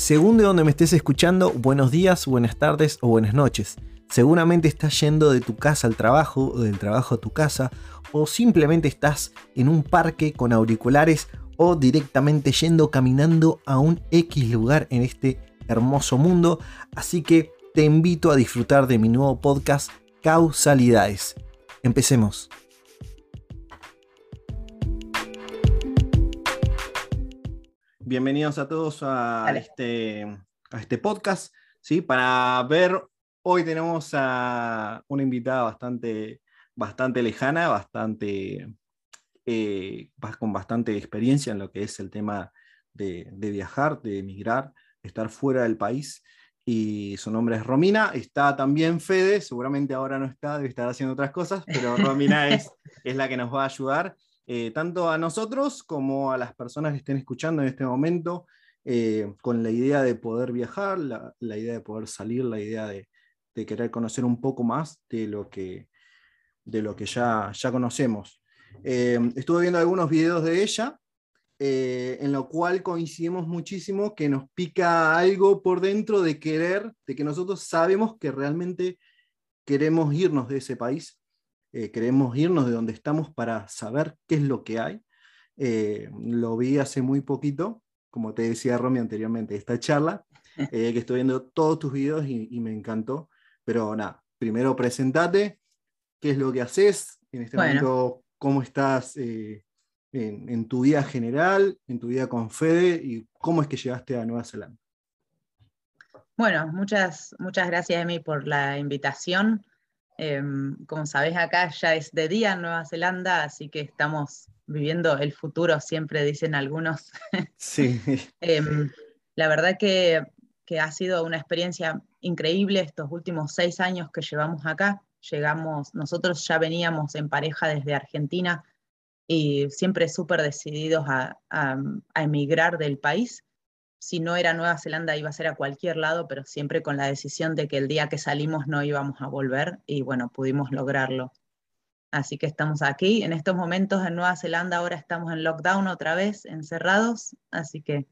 Según de donde me estés escuchando, buenos días, buenas tardes o buenas noches. Seguramente estás yendo de tu casa al trabajo o del trabajo a tu casa o simplemente estás en un parque con auriculares o directamente yendo caminando a un X lugar en este hermoso mundo. Así que te invito a disfrutar de mi nuevo podcast Causalidades. Empecemos. Bienvenidos a todos a este, a este podcast. ¿sí? Para ver, hoy tenemos a una invitada bastante, bastante lejana, bastante, eh, con bastante experiencia en lo que es el tema de, de viajar, de emigrar, estar fuera del país y su nombre es Romina. Está también Fede, seguramente ahora no está, debe estar haciendo otras cosas, pero Romina es, es la que nos va a ayudar. Eh, tanto a nosotros como a las personas que estén escuchando en este momento, eh, con la idea de poder viajar, la, idea de poder salir, la idea de, querer conocer un poco más de lo que, de lo que ya, ya conocemos. Eh, estuve viendo algunos videos de ella, en lo cual coincidimos muchísimo que nos pica algo por dentro de querer, de que nosotros sabemos que realmente queremos irnos de ese país eh, queremos irnos de donde estamos para saber qué es lo que hay. Eh, lo vi hace muy poquito, como te decía Romy anteriormente, esta charla, eh, que estoy viendo todos tus videos y, me encantó. Pero nada, primero presentate, qué es lo que haces en este momento, cómo estás en, en, tu vida general, en tu vida con Fede y cómo es que llegaste a Nueva Zelanda. Bueno, muchas, muchas gracias, Emi, por la invitación. Em, como sabés, acá ya es de día en Nueva Zelanda, así que estamos viviendo el futuro, siempre dicen algunos. Sí. Em, la verdad que, ha sido una experiencia increíble estos últimos seis años que llevamos acá. Llegamos, nosotros ya veníamos en pareja desde Argentina y siempre súper decididos a emigrar del país si no era Nueva Zelanda iba a ser a cualquier lado, pero siempre con la decisión de que el día que salimos no íbamos a volver y bueno, pudimos lograrlo. Así que estamos aquí. En estos momentos en Nueva Zelanda ahora estamos en lockdown otra vez, encerrados. Así que,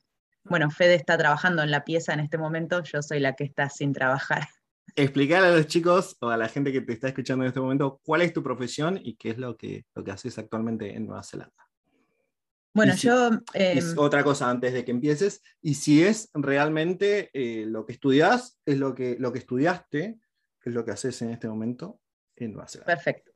bueno, Fede está trabajando en la pieza en este momento, yo soy la que está sin trabajar. Explicar a los chicos o a la gente que te está escuchando en este momento cuál es tu profesión y qué es lo que, lo que haces actualmente en Nueva Zelanda. Bueno, yo... Em, otra cosa antes de que empieces, y si es realmente eh, lo que estudias, es lo que, lo que estudiaste, es lo que haces en este momento en Nueva Zelanda. Perfecto.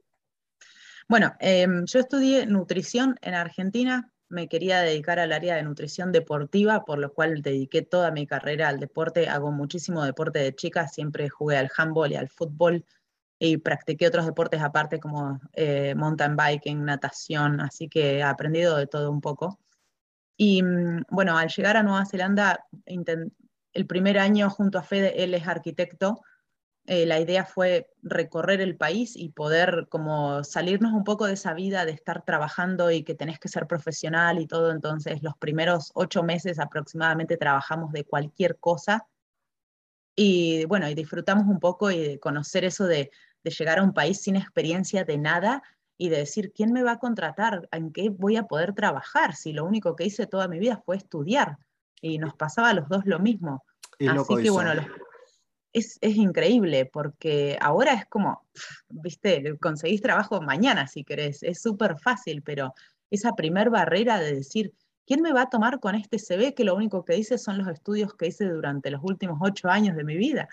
Bueno, em, yo estudié nutrición en Argentina, me quería dedicar al área de nutrición deportiva, por lo cual dediqué toda mi carrera al deporte, hago muchísimo deporte de chica, siempre jugué al handball y al fútbol, y practiqué otros deportes aparte como eh, mountain biking, natación, así que he aprendido de todo un poco. Y mm, bueno, al llegar a Nueva Zelanda, el primer año junto a Fede, él es arquitecto, eh, la idea fue recorrer el país y poder como salirnos un poco de esa vida de estar trabajando y que tenés que ser profesional y todo. Entonces, los primeros ocho meses aproximadamente trabajamos de cualquier cosa. Y bueno, y disfrutamos un poco y de conocer eso de de llegar a un país sin experiencia de nada y de decir, ¿quién me va a contratar? ¿En qué voy a poder trabajar? Si lo único que hice toda mi vida fue estudiar. Y nos pasaba a los dos lo mismo. Así que bueno, es, increíble porque ahora es como, viste, conseguís trabajo mañana si querés, es súper fácil, pero esa primer barrera de decir, ¿quién me va a tomar con este CV que lo único que dice son los estudios que hice durante los últimos ocho años de mi vida?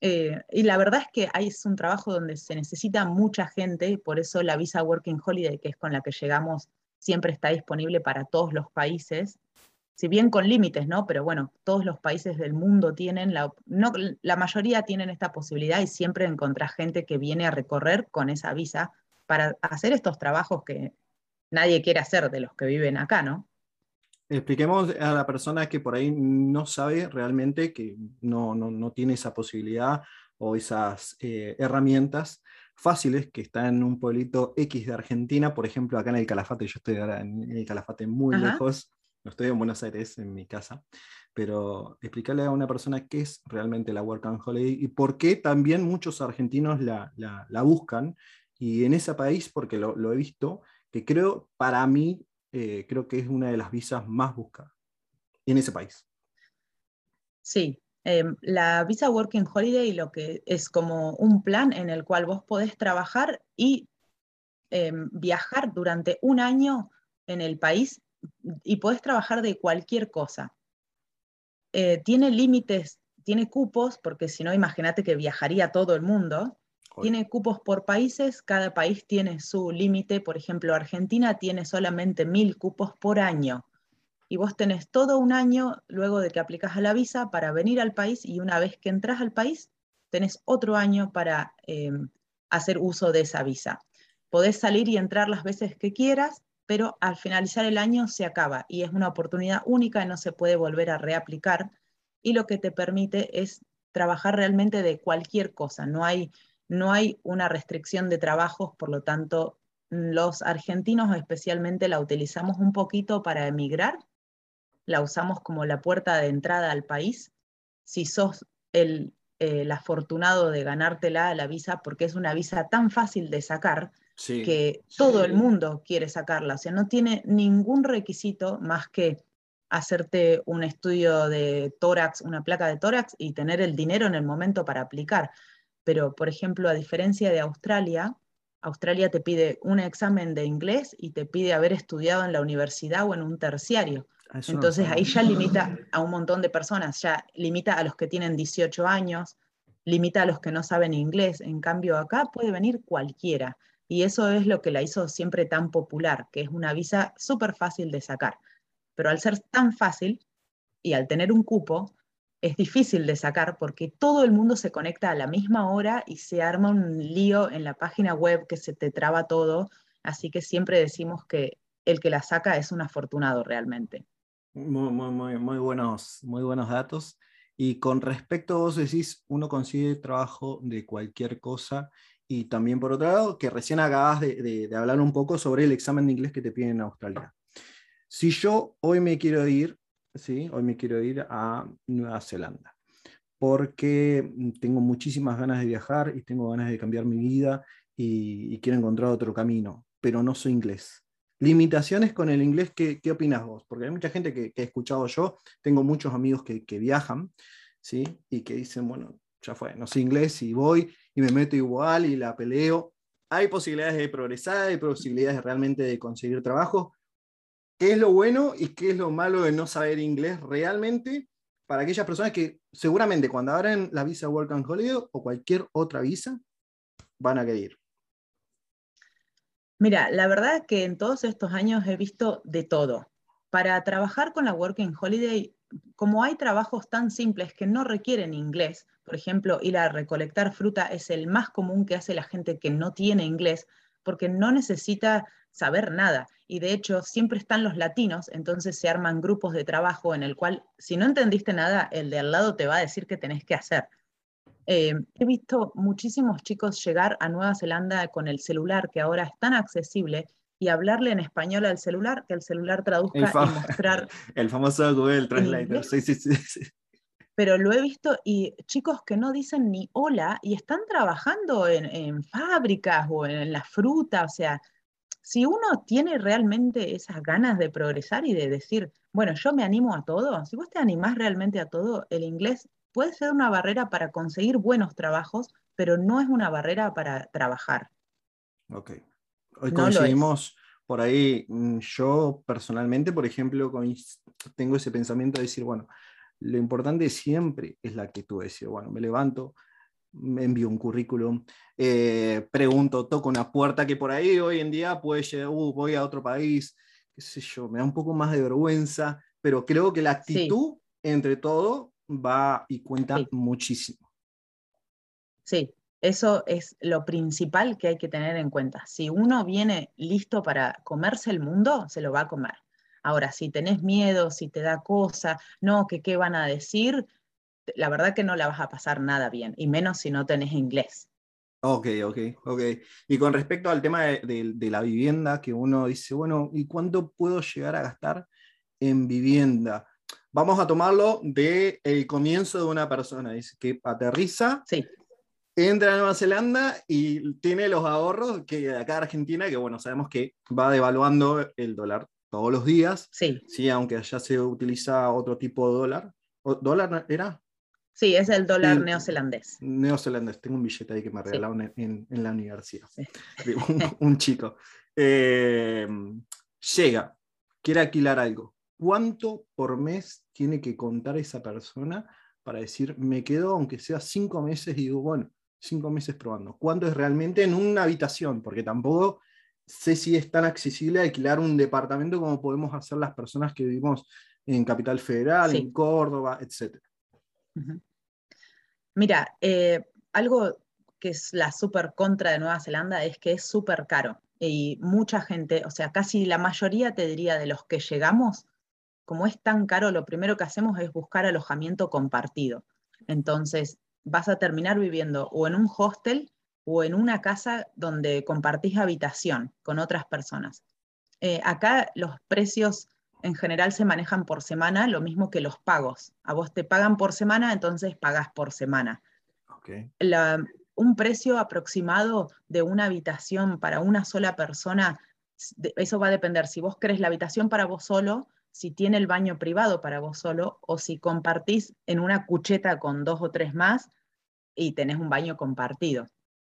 Eh, y la verdad es que ahí es un trabajo donde se necesita mucha gente, por eso la visa Working Holiday, que es con la que llegamos, siempre está disponible para todos los países, si bien con límites, ¿no? Pero bueno, todos los países del mundo tienen, la, la mayoría tienen esta posibilidad y siempre encontrás gente que viene a recorrer con esa visa para hacer estos trabajos que nadie quiere hacer de los que viven acá, ¿no? Expliquemos a la persona que por ahí no sabe realmente, que no, no, tiene esa posibilidad o esas eh, herramientas fáciles que está en un pueblito X de Argentina, por ejemplo, acá en el Calafate, yo estoy ahora en el Calafate muy lejos, no estoy en Buenos Aires, en mi casa, pero explicarle a una persona qué es realmente la Work and Holiday y por qué también muchos argentinos la, la, buscan, y en ese país, porque lo, lo he visto, que creo para mí eh, creo que es una de las visas más buscadas en ese país. Sí, em, la Visa Working Holiday lo que es como un plan en el cual vos podés trabajar y em, viajar durante un año en el país y podés trabajar de cualquier cosa. Eh, tiene límites, tiene cupos, porque si no, imagínate que viajaría todo el mundo. Tiene cupos por países, cada país tiene su límite. Por ejemplo, Argentina tiene solamente mil cupos por año. Y vos tenés todo un año luego de que aplicas a la visa para venir al país y una vez que entras al país, tenés otro año para em, hacer uso de esa visa. Podés salir y entrar las veces que quieras, pero al finalizar el año se acaba y es una oportunidad única y no se puede volver a reaplicar. Y lo que te permite es trabajar realmente de cualquier cosa. No hay no hay una restricción de trabajos, por lo tanto, los argentinos especialmente la utilizamos un poquito para emigrar, la usamos como la puerta de entrada al país. Si sos el, afortunado de ganártela la visa, porque es una visa tan fácil de sacar, que todo el mundo quiere sacarla. O sea, no tiene ningún requisito más que hacerte un estudio de tórax, una placa de tórax y tener el dinero en el momento para aplicar pero por ejemplo, a diferencia de Australia, Australia te pide un examen de inglés y te pide haber estudiado en la universidad o en un terciario. Ah, Entonces ahí ya limita a un montón de personas, ya limita a los que tienen 18 años, limita a los que no saben inglés. En cambio acá puede venir cualquiera. Y eso es lo que la hizo siempre tan popular, que es una visa súper fácil de sacar. Pero al ser tan fácil y al tener un cupo, es difícil de sacar porque todo el mundo se conecta a la misma hora y se arma un lío en la página web que se te traba todo, así que siempre decimos que el que la saca es un afortunado realmente. Muy, muy, muy, buenos, muy buenos datos. Y con respecto vos decís, uno consigue trabajo de cualquier cosa. Y también por otro lado, que recién acabas de, de hablar un poco sobre el examen de inglés que te piden en Australia. Si yo hoy me quiero ir ¿sí? Hoy me quiero ir a Nueva Zelanda porque tengo muchísimas ganas de viajar y tengo ganas de cambiar mi vida y, quiero encontrar otro camino, pero no soy inglés. Limitaciones con el inglés, ¿qué, qué opinas vos? Porque hay mucha gente que, he escuchado yo, tengo muchos amigos que, que, viajan, ¿sí? Y que dicen, bueno, ya fue, no sé inglés y voy y me meto igual y la peleo. Hay posibilidades de progresar, hay posibilidades realmente de conseguir trabajo, qué es lo bueno y qué es lo malo de no saber inglés realmente para aquellas personas que seguramente cuando abran la visa Work and Holiday o cualquier otra visa van a querer. Mira, la verdad es que en todos estos años he visto de todo. Para trabajar con la Working Holiday, como hay trabajos tan simples que no requieren inglés, por ejemplo, ir a recolectar fruta es el más común que hace la gente que no tiene inglés, porque no necesita saber nada. Y de hecho, siempre están los latinos, entonces se arman grupos de trabajo en el cual, si no entendiste nada, el de al lado te va a decir qué tenés que hacer. Eh, he visto muchísimos chicos llegar a Nueva Zelanda con el celular, que ahora es tan accesible, y hablarle en español al celular, que el celular traduzca y mostrar. El famoso Google Translator, sí, sí, sí pero lo he visto y chicos que no dicen ni hola y están trabajando en, fábricas o en la fruta, o sea, si uno tiene realmente esas ganas de progresar y de decir, bueno, yo me animo a todo, si vos te animás realmente a todo, el inglés puede ser una barrera para conseguir buenos trabajos, pero no es una barrera para trabajar. Ok. Hoy coincidimos por ahí, mm, yo personalmente, por ejemplo, tengo ese pensamiento de decir, bueno, lo importante siempre es la actitud, decir, bueno, me levanto, envío un currículum, eh, pregunto, toco una puerta que por ahí hoy en día puede llegar, uh, voy a otro país, qué sé yo, me da un poco más de vergüenza, pero creo que la actitud, entre todo, va y cuenta muchísimo. Sí, eso es lo principal que hay que tener en cuenta. Si uno viene listo para comerse el mundo, se lo va a comer. Ahora, si tenés miedo, si te da cosa, no, que qué van a decir, la verdad que no la vas a pasar nada bien, y menos si no tenés inglés. Ok, ok, ok. Y con respecto al tema de, la vivienda, que uno dice, bueno, ¿y cuánto puedo llegar a gastar en vivienda? Vamos a tomarlo del el comienzo de una persona, dice que aterriza, sí. entra a Nueva Zelanda y tiene los ahorros que acá Argentina, que bueno, sabemos que va devaluando el dólar todos los días, sí. sí, aunque allá se utiliza otro tipo de dólar, ¿Dólar era? Sí, es el dólar neozelandés. Neozelandés, tengo un billete ahí que me regalaron en, la universidad. Un, chico. Eh, llega, quiere alquilar algo. ¿Cuánto por mes tiene que contar esa persona para decir, me quedo aunque sea cinco meses y digo, bueno, cinco meses probando? ¿Cuánto es realmente en una habitación? Porque tampoco sé si es tan accesible alquilar un departamento como podemos hacer las personas que vivimos en Capital Federal, en Córdoba, etc. Mira, eh, algo que es la super contra de Nueva Zelanda es que es súper caro y mucha gente, o sea, casi la mayoría te diría de los que llegamos, como es tan caro, lo primero que hacemos es buscar alojamiento compartido. Entonces, vas a terminar viviendo o en un hostel o en una casa donde compartís habitación con otras personas. Eh, acá los precios en general se manejan por semana, lo mismo que los pagos. A vos te pagan por semana, entonces pagás por semana. un precio aproximado de una habitación para una sola persona, eso va a depender si vos querés la habitación para vos solo, si tiene el baño privado para vos solo, o si compartís en una cucheta con dos o tres más y tenés un baño compartido.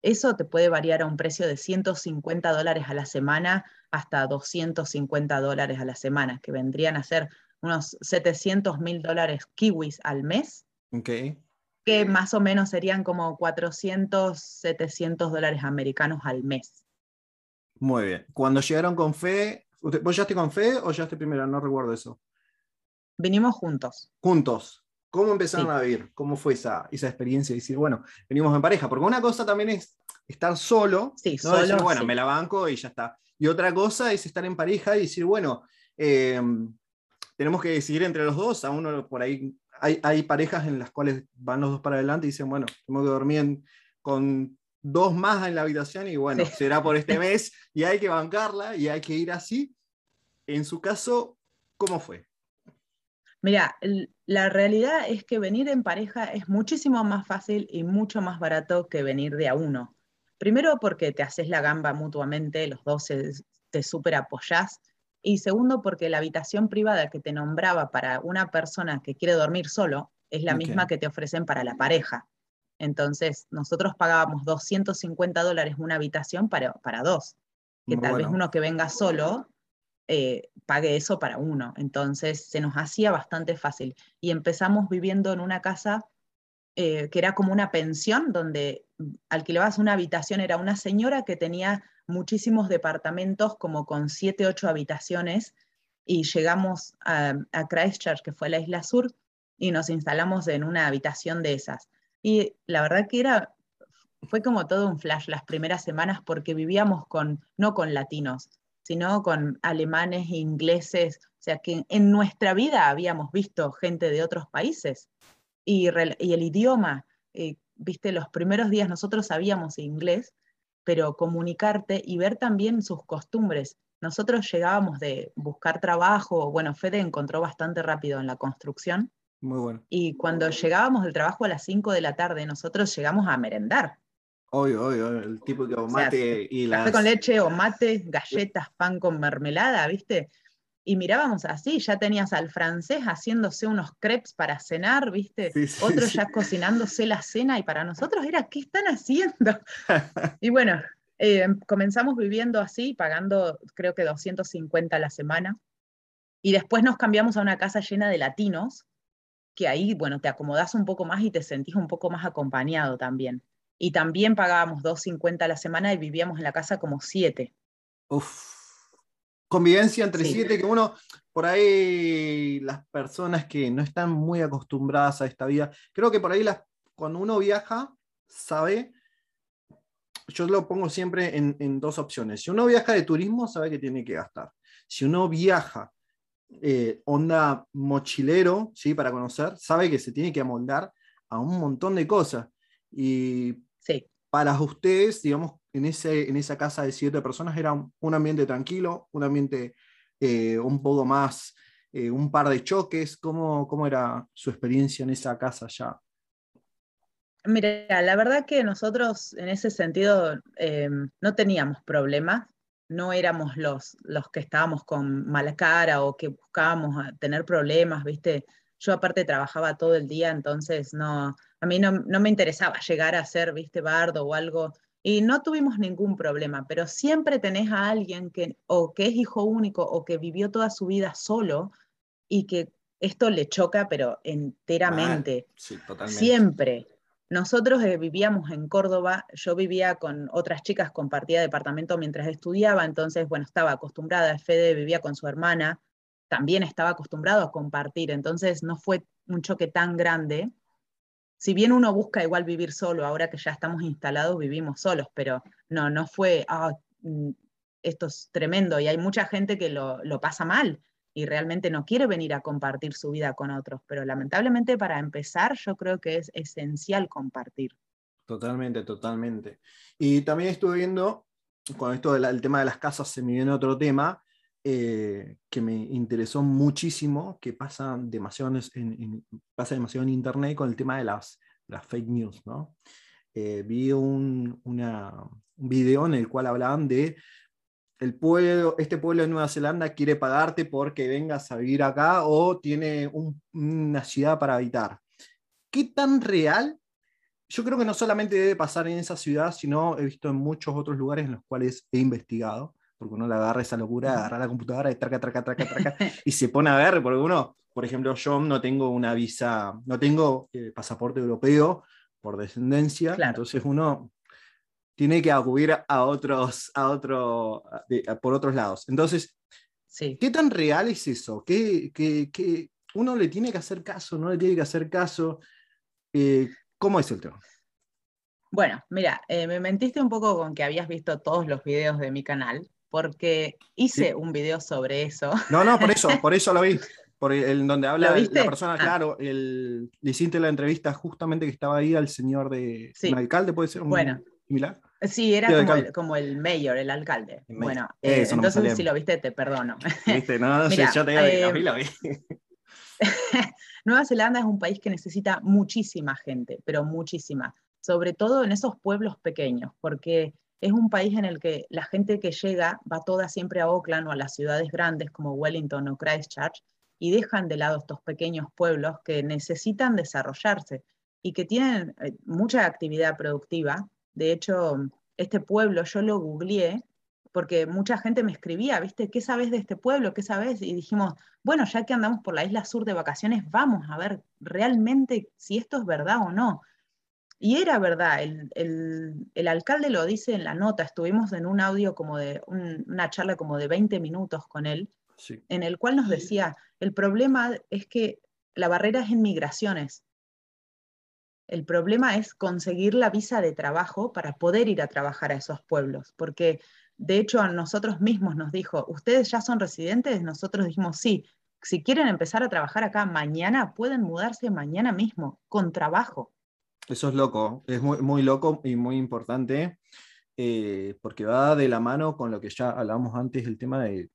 Eso te puede variar a un precio de 150 dólares a la semana hasta 250 dólares a la semana, que vendrían a ser unos 700 mil dólares kiwis al mes. Okay. Que más o menos serían como 400, 700 dólares americanos al mes. Muy bien. Cuando llegaron con Fe, ¿vos llegaste con Fe o llegaste primero? No recuerdo eso. Vinimos juntos. Juntos. ¿Cómo empezaron a vivir? ¿Cómo fue esa, esa experiencia de decir, bueno, venimos en pareja? Porque una cosa también es estar solo, sí, solo decir, bueno, me la banco y ya está. Y otra cosa es estar en pareja y decir, bueno, em, tenemos que decidir entre los dos, a uno por ahí, hay, hay, parejas en las cuales van los dos para adelante y dicen, bueno, tengo que dormir con dos más en la habitación y bueno, será por este mes y hay que bancarla y hay que ir así. En su caso, ¿cómo fue? Mira, la realidad es que venir en pareja es muchísimo más fácil y mucho más barato que venir de a uno. Primero porque te haces la gamba mutuamente, los dos te súper apoyás. Y segundo porque la habitación privada que te nombraba para una persona que quiere dormir solo es la misma que te ofrecen para la pareja. Entonces, nosotros pagábamos 250 dólares una habitación para, para dos. Que tal vez uno que venga solo eh, pague eso para uno. Entonces se nos hacía bastante fácil. Y empezamos viviendo en una casa eh, que era como una pensión donde alquilabas una habitación, era una señora que tenía muchísimos departamentos, como con siete, ocho habitaciones, y llegamos a, a Christchurch, que fue la isla sur, y nos instalamos en una habitación de esas. Y la verdad que era, fue como todo un flash las primeras semanas porque vivíamos con, no con latinos, sino con alemanes e ingleses, o sea que en nuestra vida habíamos visto gente de otros países y, el idioma, eh, viste, los primeros días nosotros sabíamos inglés, pero comunicarte y ver también sus costumbres. Nosotros llegábamos de buscar trabajo, bueno, Fede encontró bastante rápido en la construcción. Muy bueno. Y cuando llegábamos del trabajo a las 5 de la tarde, nosotros llegamos a merendar. Hoy, hoy, el tipo de mate y las... Café con leche o mate, galletas, pan con mermelada, ¿viste? Y mirábamos así, ya tenías al francés haciéndose unos crepes para cenar, ¿viste? Otro ya cocinándose la cena y para nosotros era, ¿qué están haciendo? y bueno, eh, comenzamos viviendo así, pagando creo que 250 a la semana. Y después nos cambiamos a una casa llena de latinos, que ahí, bueno, te acomodás un poco más y te sentís un poco más acompañado también y también pagábamos 2.50 a la semana y vivíamos en la casa como siete. Uf. Convivencia entre siete, que uno, por ahí las personas que no están muy acostumbradas a esta vida, creo que por ahí las, cuando uno viaja, sabe, yo lo pongo siempre en, en dos opciones. Si uno viaja de turismo, sabe que tiene que gastar. Si uno viaja eh, onda mochilero, ¿sí? Para conocer, sabe que se tiene que amoldar a un montón de cosas. Y sí. para ustedes, digamos, en, ese, en esa casa de siete personas era un, ambiente tranquilo, un ambiente eh, un poco más, eh, un par de choques. ¿Cómo, ¿Cómo era su experiencia en esa casa ya? Mira, la verdad que nosotros en ese sentido eh, no teníamos problemas, no éramos los, los que estábamos con mala cara o que buscábamos tener problemas, ¿viste? yo aparte trabajaba todo el día, entonces no, a mí no, no me interesaba llegar a ser, viste, bardo o algo y no tuvimos ningún problema, pero siempre tenés a alguien que o que es hijo único o que vivió toda su vida solo y que esto le choca, pero enteramente. sí, totalmente. Siempre. Nosotros eh, vivíamos en Córdoba, yo vivía con otras chicas, compartía departamento mientras estudiaba, entonces, bueno, estaba acostumbrada, Fede vivía con su hermana, también estaba acostumbrado a compartir, entonces no fue un choque tan grande si bien uno busca igual vivir solo, ahora que ya estamos instalados vivimos solos, pero no, no fue, ah, mm, esto es tremendo y hay mucha gente que lo, pasa mal y realmente no quiere venir a compartir su vida con otros, pero lamentablemente para empezar yo creo que es esencial compartir. Totalmente, totalmente. Y también estuve viendo, con esto del tema de las casas se me viene otro tema, eh, que me interesó muchísimo, que pasa demasiado en, pasa demasiado en Internet con el tema de las, las fake news. ¿no? Eh, vi un, video en el cual hablaban de el pueblo, este pueblo de Nueva Zelanda quiere pagarte porque vengas a vivir acá o tiene una ciudad para habitar. ¿Qué tan real? Yo creo que no solamente debe pasar en esa ciudad, sino he visto en muchos otros lugares en los cuales he investigado porque uno le agarra esa locura, agarra la computadora y traca, traca, traca, traca, y se pone a ver, porque uno, por ejemplo, yo no tengo una visa, no tengo eh, pasaporte europeo por descendencia, entonces uno tiene que acudir a otros, a otro, por otros lados. Entonces, sí. ¿qué tan real es eso? ¿Qué, qué, uno le tiene que hacer caso? ¿No le tiene que hacer caso? Eh, ¿Cómo es el tema? Bueno, mira, eh, me mentiste un poco con que habías visto todos los videos de mi canal, porque hice un video sobre eso. No, no, por eso, por eso lo vi. Por el, donde habla la persona, ah. claro, el, le hiciste la entrevista justamente que estaba ahí al señor de un alcalde, puede ser un bueno, similar. Sí, era como el, mayor, el alcalde. Bueno, eh, entonces si lo viste, te perdono. ¿Viste? No, no yo te eh, lo vi. Nueva Zelanda es un país que necesita muchísima gente, pero muchísima, sobre todo en esos pueblos pequeños, porque es un país en el que la gente que llega va toda siempre a Auckland o a las ciudades grandes como Wellington o Christchurch y dejan de lado estos pequeños pueblos que necesitan desarrollarse y que tienen eh, mucha actividad productiva. De hecho, este pueblo yo lo googleé porque mucha gente me escribía, ¿viste? ¿Qué sabes de este pueblo? ¿Qué sabes? Y dijimos, bueno, ya que andamos por la isla sur de vacaciones, vamos a ver realmente si esto es verdad o no. Y era verdad, el, alcalde lo dice en la nota, estuvimos en un audio como de una charla como de 20 minutos con él, en el cual nos decía, el problema es que la barrera es en migraciones. El problema es conseguir la visa de trabajo para poder ir a trabajar a esos pueblos, porque de hecho a nosotros mismos nos dijo, ¿ustedes ya son residentes? Nosotros dijimos, sí, si quieren empezar a trabajar acá mañana, pueden mudarse mañana mismo, con trabajo. Eso es loco, es muy, muy loco y muy importante, eh, porque va de la mano con lo que ya hablábamos antes, el tema de,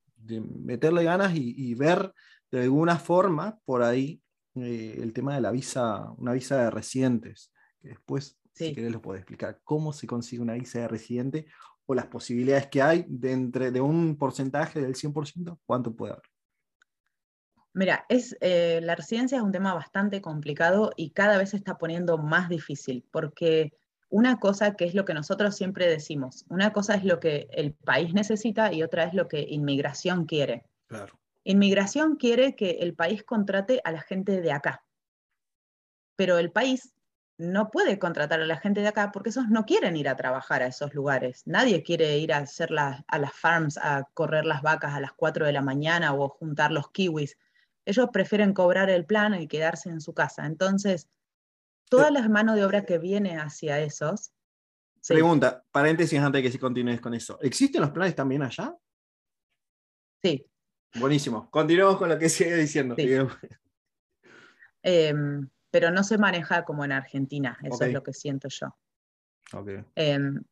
meterle ganas y, ver de alguna forma por ahí eh, el tema de la visa, una visa de residentes, que después, si querés, lo puedo explicar, cómo se consigue una visa de residente o las posibilidades que hay de, entre, de un porcentaje del 100%, cuánto puede haber. Mira, es, eh, la residencia es un tema bastante complicado y cada vez se está poniendo más difícil, porque una cosa que es lo que nosotros siempre decimos, una cosa es lo que el país necesita y otra es lo que inmigración quiere. Claro. Inmigración quiere que el país contrate a la gente de acá, pero el país no puede contratar a la gente de acá porque esos no quieren ir a trabajar a esos lugares. Nadie quiere ir a hacer a las farms, a correr las vacas a las 4 de la mañana o juntar los kiwis ellos prefieren cobrar el plan y quedarse en su casa. Entonces, toda la mano de obra que viene hacia esos... Pregunta, paréntesis antes de que si continúes con eso. ¿Existen los planes también allá? Sí. Buenísimo. Continuamos con lo que sigue diciendo. Em, pero no se maneja como en Argentina, eso es lo que siento yo. Em,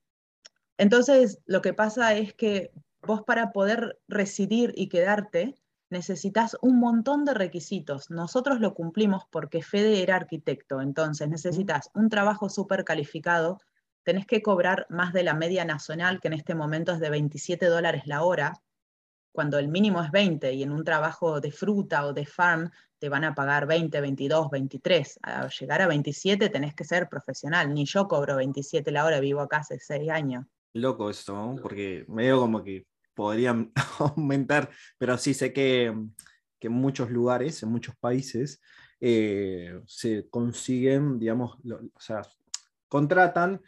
entonces, lo que pasa es que vos para poder residir y quedarte, necesitas un montón de requisitos. Nosotros lo cumplimos porque Fede era arquitecto, entonces necesitas un trabajo súper calificado, tenés que cobrar más de la media nacional, que en este momento es de 27 dólares la hora. cuando el mínimo es 20 y en un trabajo de fruta o de farm te van a pagar 20, 22, 23. A llegar a 27 tenés que ser profesional. Ni yo cobro 27 la hora, vivo acá hace 6 años. Loco eso, porque medio como que podrían aumentar, pero sí sé que, que en muchos lugares, en muchos países, eh, se consiguen, digamos, o sea, contratan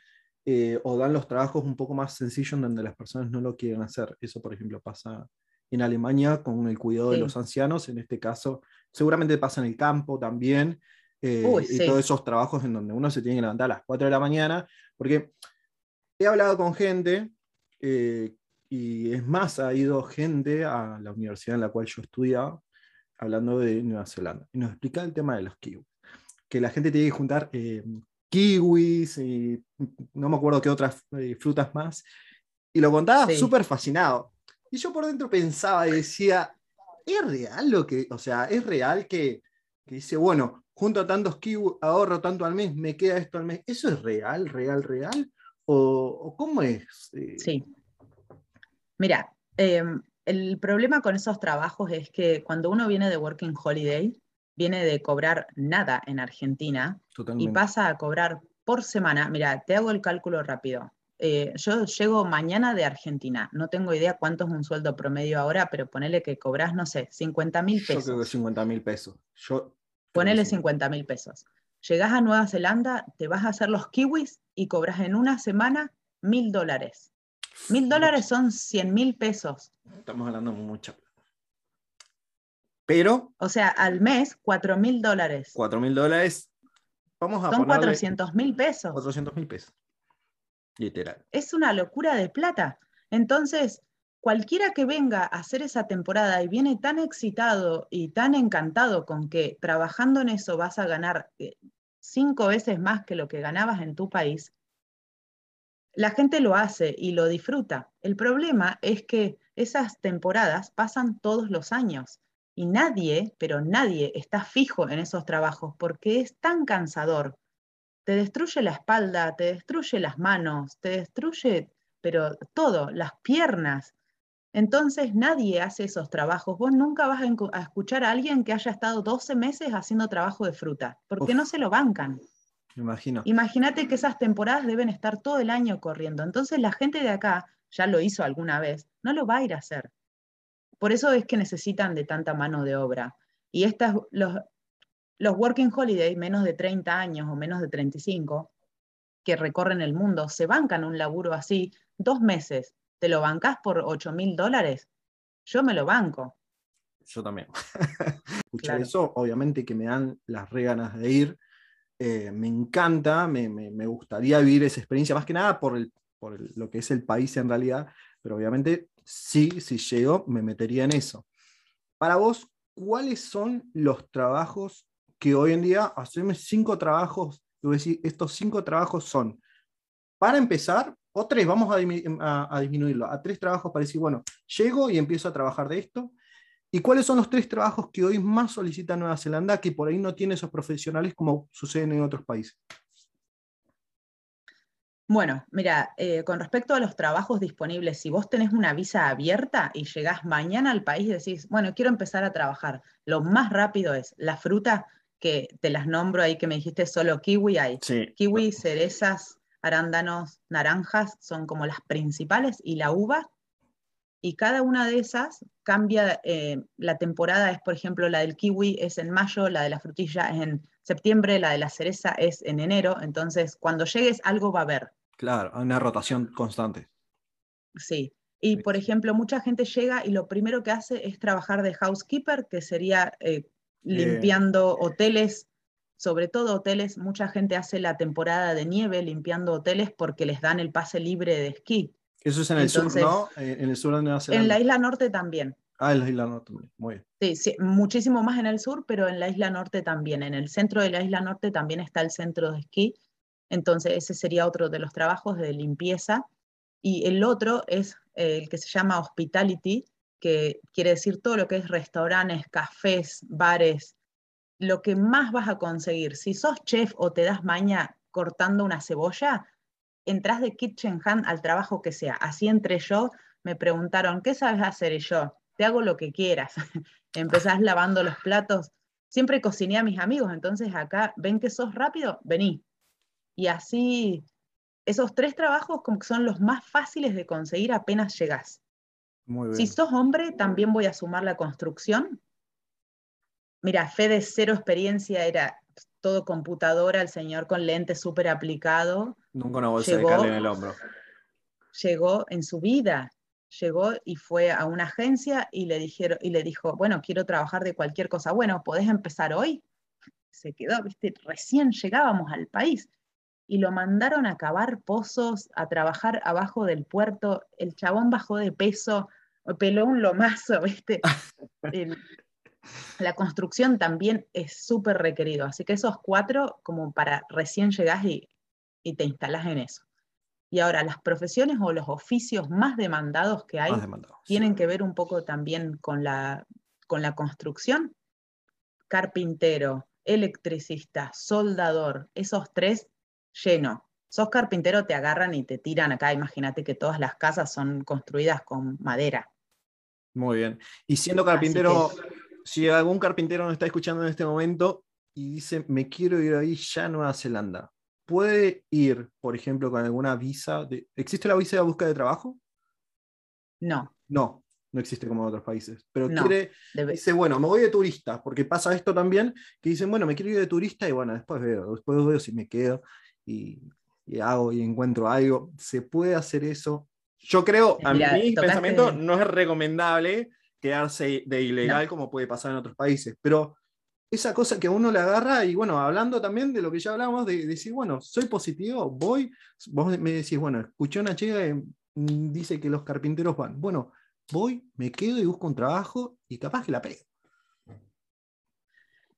eh, o dan los trabajos un poco más sencillos donde las personas no lo quieren hacer. Eso, por ejemplo, pasa en Alemania con el cuidado de los ancianos, en este caso, seguramente pasa en el campo también, eh, y todos esos trabajos en donde uno se tiene que levantar a las 4 de la mañana, porque he hablado con gente, eh, y es más, ha ido gente a la universidad en la cual yo estudiaba, hablando de Nueva Zelanda, y nos explica el tema de los kiwis, que la gente tiene que juntar eh, kiwis y no me acuerdo qué otras frutas más, y lo contaba súper fascinado. Y yo por dentro pensaba y decía, ¿es real lo que, o sea, es real que, dice, bueno, junto a tantos kiwi, ahorro tanto al mes, me queda esto al mes? ¿Eso es real, real, real? ¿O, cómo es? Eh, sí. Mira, em, el problema con esos trabajos es que cuando uno viene de Working Holiday, viene de cobrar nada en Argentina y pasa a cobrar por semana. Mira, te hago el cálculo rápido. Eh, yo llego mañana de Argentina, no tengo idea cuánto es un sueldo promedio ahora, pero ponele que cobras, no sé, 50 mil pesos. Yo creo que 50 mil pesos. Yo ponele 50 mil pesos. Llegás a Nueva Zelanda, te vas a hacer los kiwis y cobras en una semana mil dólares. Mil dólares son 100 mil pesos. Estamos hablando mucho. Pero. O sea, al mes, 4 mil dólares. 4 mil dólares. Vamos a Son 400 mil pesos. 400 mil pesos. Literal. Es una locura de plata. Entonces, cualquiera que venga a hacer esa temporada y viene tan excitado y tan encantado con que trabajando en eso vas a ganar eh, cinco veces más que lo que ganabas en tu país, la gente lo hace y lo disfruta. El problema es que esas temporadas pasan todos los años y nadie, pero nadie está fijo en esos trabajos porque es tan cansador te destruye la espalda, te destruye las manos, te destruye, pero todo, las piernas. Entonces nadie hace esos trabajos. Vos nunca vas a, escuchar a alguien que haya estado 12 meses haciendo trabajo de fruta, porque no se lo bancan. Me imagino. Imagínate que esas temporadas deben estar todo el año corriendo. Entonces la gente de acá, ya lo hizo alguna vez, no lo va a ir a hacer. Por eso es que necesitan de tanta mano de obra. Y estas, los, los Working Holiday, menos de 30 años o menos de 35, que recorren el mundo, se bancan un laburo así, dos meses, ¿te lo bancas por 8 mil dólares? Yo me lo banco. Yo también. Escuchar eso, obviamente que me dan las reganas de ir. Eh, me encanta, me, gustaría vivir esa experiencia, más que nada por, por lo que es el país en realidad, pero obviamente sí, si llego, me metería en eso. Para vos, ¿cuáles son los trabajos que hoy en día hacemos cinco trabajos, decir, estos cinco trabajos son, para empezar, o tres, vamos a, disminuirlo, a tres trabajos para decir, bueno, llego y empiezo a trabajar de esto. ¿Y cuáles son los tres trabajos que hoy más solicita Nueva Zelanda que por ahí no tiene esos profesionales como suceden en otros países? Bueno, mira, eh, con respecto a los trabajos disponibles, si vos tenés una visa abierta y llegás mañana al país y decís, bueno, quiero empezar a trabajar, lo más rápido es la fruta, que te las nombro ahí que me dijiste solo kiwi hay. Kiwi, cerezas, arándanos, naranjas son como las principales y la uva. Y cada una de esas cambia, eh, la temporada es, por ejemplo, la del kiwi es en mayo, la de la frutilla es en septiembre, la de la cereza es en enero. Entonces, cuando llegues, algo va a haber. Claro, una rotación constante. Sí. Y, por ejemplo, mucha gente llega y lo primero que hace es trabajar de housekeeper, que sería eh, limpiando hoteles, sobre todo hoteles, mucha gente hace la temporada de nieve limpiando hoteles porque les dan el pase libre de esquí. Eso es en el sur, ¿no? En el sur de Nueva Zelanda. En la isla norte también. Ah, en la isla norte también, muy bien. Sí, muchísimo más en el sur, pero en la isla norte también. En el centro de la isla norte también está el centro de esquí. Entonces, ese sería otro de los trabajos de limpieza. Y el otro es el que se llama hospitality, que quiere decir todo lo que es restaurantes, cafés, bares, lo que más vas a conseguir. Si sos chef o te das maña cortando una cebolla, entras de kitchen hand al trabajo que sea. Así entre yo, me preguntaron, ¿qué sabes hacer? Y yo, te hago lo que quieras. Empezás lavando los platos. Siempre cociné a mis amigos, entonces acá ven que sos rápido, vení. Y así, esos tres trabajos como que son los más fáciles de conseguir apenas llegás. Si sos hombre, también voy a sumar la construcción. Mira, fe de cero experiencia era todo computadora, el señor con lente súper aplicado. Nunca una bolsa de cal en el hombro. Llegó en su vida, llegó y fue a una agencia y le, dijeron, y le dijo, bueno, quiero trabajar de cualquier cosa. Bueno, ¿podés empezar hoy? Se quedó, viste, recién llegábamos al país y lo mandaron a cavar pozos, a trabajar abajo del puerto. El chabón bajó de peso, peló un lomazo, viste. la construcción también es súper requerido, así que esos cuatro como para recién llegás y, y te instalás en eso. Y ahora, las profesiones o los oficios más demandados que hay tienen que ver un poco también con la, con la construcción. Carpintero, electricista, soldador, esos tres lleno. Sos carpintero, te agarran y te tiran acá. Imagínate que todas las casas son construidas con madera. Muy bien. Y siendo carpintero, si algún carpintero nos está escuchando en este momento y dice, me quiero ir ahí ya a Nueva Zelanda, puede ir, por ejemplo, con alguna visa. De... ¿Existe la visa de búsqueda de trabajo? No. No, no existe como en otros países. Pero quiere, dice, bueno, me voy de turista, porque pasa esto también, que dicen, bueno, me quiero ir de turista y bueno, después veo, después veo si me quedo y, hago y encuentro algo. ¿Se puede hacer eso? Yo creo, a mi pensamiento, no es recomendable quedarse de ilegal como puede pasar en otros países, pero esa cosa que a uno le agarra y bueno, hablando también de lo que ya hablamos, de, decir, bueno, soy positivo, voy, vos me decís, bueno, escuché una chica que dice que los carpinteros van, bueno, voy, me quedo y busco un trabajo y capaz que la pego.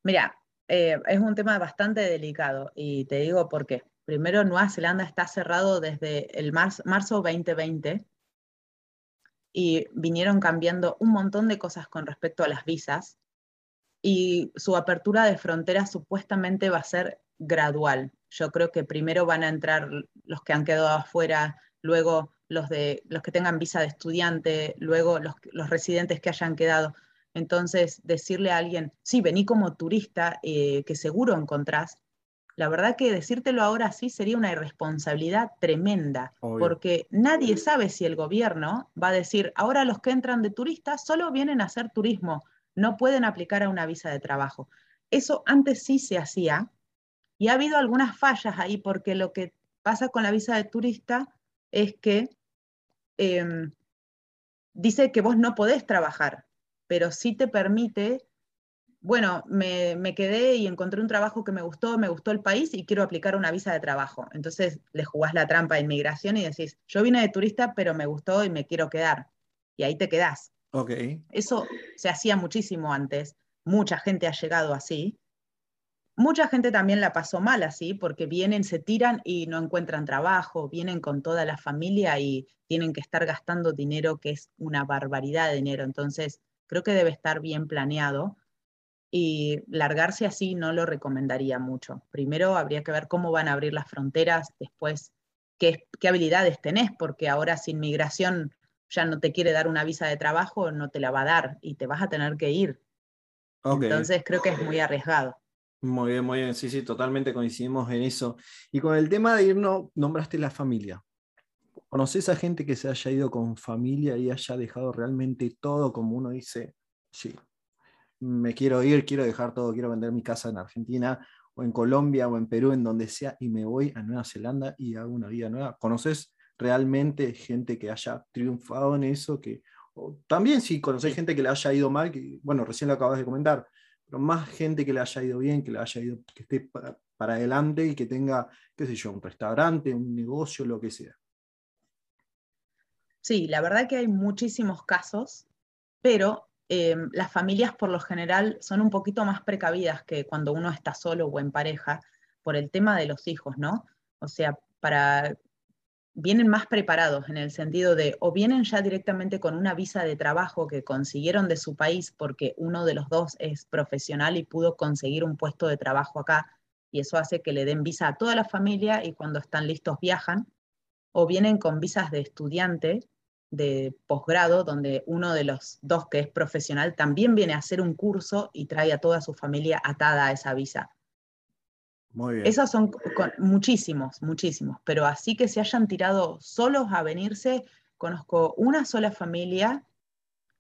Mira, eh, es un tema bastante delicado y te digo por qué. Primero, Nueva Zelanda está cerrado desde el marzo, marzo 2020 y vinieron cambiando un montón de cosas con respecto a las visas y su apertura de fronteras supuestamente va a ser gradual. Yo creo que primero van a entrar los que han quedado afuera, luego los, de, los que tengan visa de estudiante, luego los, residentes que hayan quedado. Entonces, decirle a alguien, sí, vení como turista, eh, que seguro encontrás, la verdad que decírtelo ahora sí sería una irresponsabilidad tremenda, porque nadie sabe si el gobierno va a decir, ahora los que entran de turistas solo vienen a hacer turismo, no pueden aplicar a una visa de trabajo. Eso antes sí se hacía y ha habido algunas fallas ahí porque lo que pasa con la visa de turista es que em, dice que vos no podés trabajar, pero sí te permite, bueno, me, me, quedé y encontré un trabajo que me gustó, me gustó el país y quiero aplicar una visa de trabajo. Entonces le jugás la trampa de inmigración y decís, yo vine de turista, pero me gustó y me quiero quedar. Y ahí te quedás. Eso se hacía muchísimo antes, mucha gente ha llegado así. Mucha gente también la pasó mal así, porque vienen, se tiran y no encuentran trabajo, vienen con toda la familia y tienen que estar gastando dinero, que es una barbaridad de dinero. Entonces, creo que debe estar bien planeado y largarse así no lo recomendaría mucho. Primero habría que ver cómo van a abrir las fronteras, después qué, qué habilidades tenés, porque ahora sin migración ya no te quiere dar una visa de trabajo, no te la va a dar y te vas a tener que ir. Entonces creo que es muy arriesgado. Muy bien, muy bien, sí, sí, totalmente coincidimos en eso. Y con el tema de irnos, nombraste la familia. ¿Conoces a gente que se haya ido con familia y haya dejado realmente todo como uno dice, sí, me quiero ir, quiero dejar todo, quiero vender mi casa en Argentina o en Colombia o en Perú, en donde sea, y me voy a Nueva Zelanda y hago una vida nueva? ¿Conoces realmente gente que haya triunfado en eso, que también si conocéis gente que le haya ido mal, que bueno, recién lo acabas de comentar, pero más gente que le haya ido bien, que le haya ido, que esté para, adelante y que tenga, qué sé yo, un restaurante, un negocio, lo que sea. Sí, la verdad que hay muchísimos casos, pero eh, las familias por lo general son un poquito más precavidas que cuando uno está solo o en pareja por el tema de los hijos, ¿no? O sea, para vienen más preparados en el sentido de o vienen ya directamente con una visa de trabajo que consiguieron de su país porque uno de los dos es profesional y pudo conseguir un puesto de trabajo acá y eso hace que le den visa a toda la familia y cuando están listos viajan, o vienen con visas de estudiante de posgrado, donde uno de los dos que es profesional también viene a hacer un curso y trae a toda su familia atada a esa visa. Muy bien. Esos son muchísimos, muchísimos, pero así que se hayan tirado solos a venirse, conozco una sola familia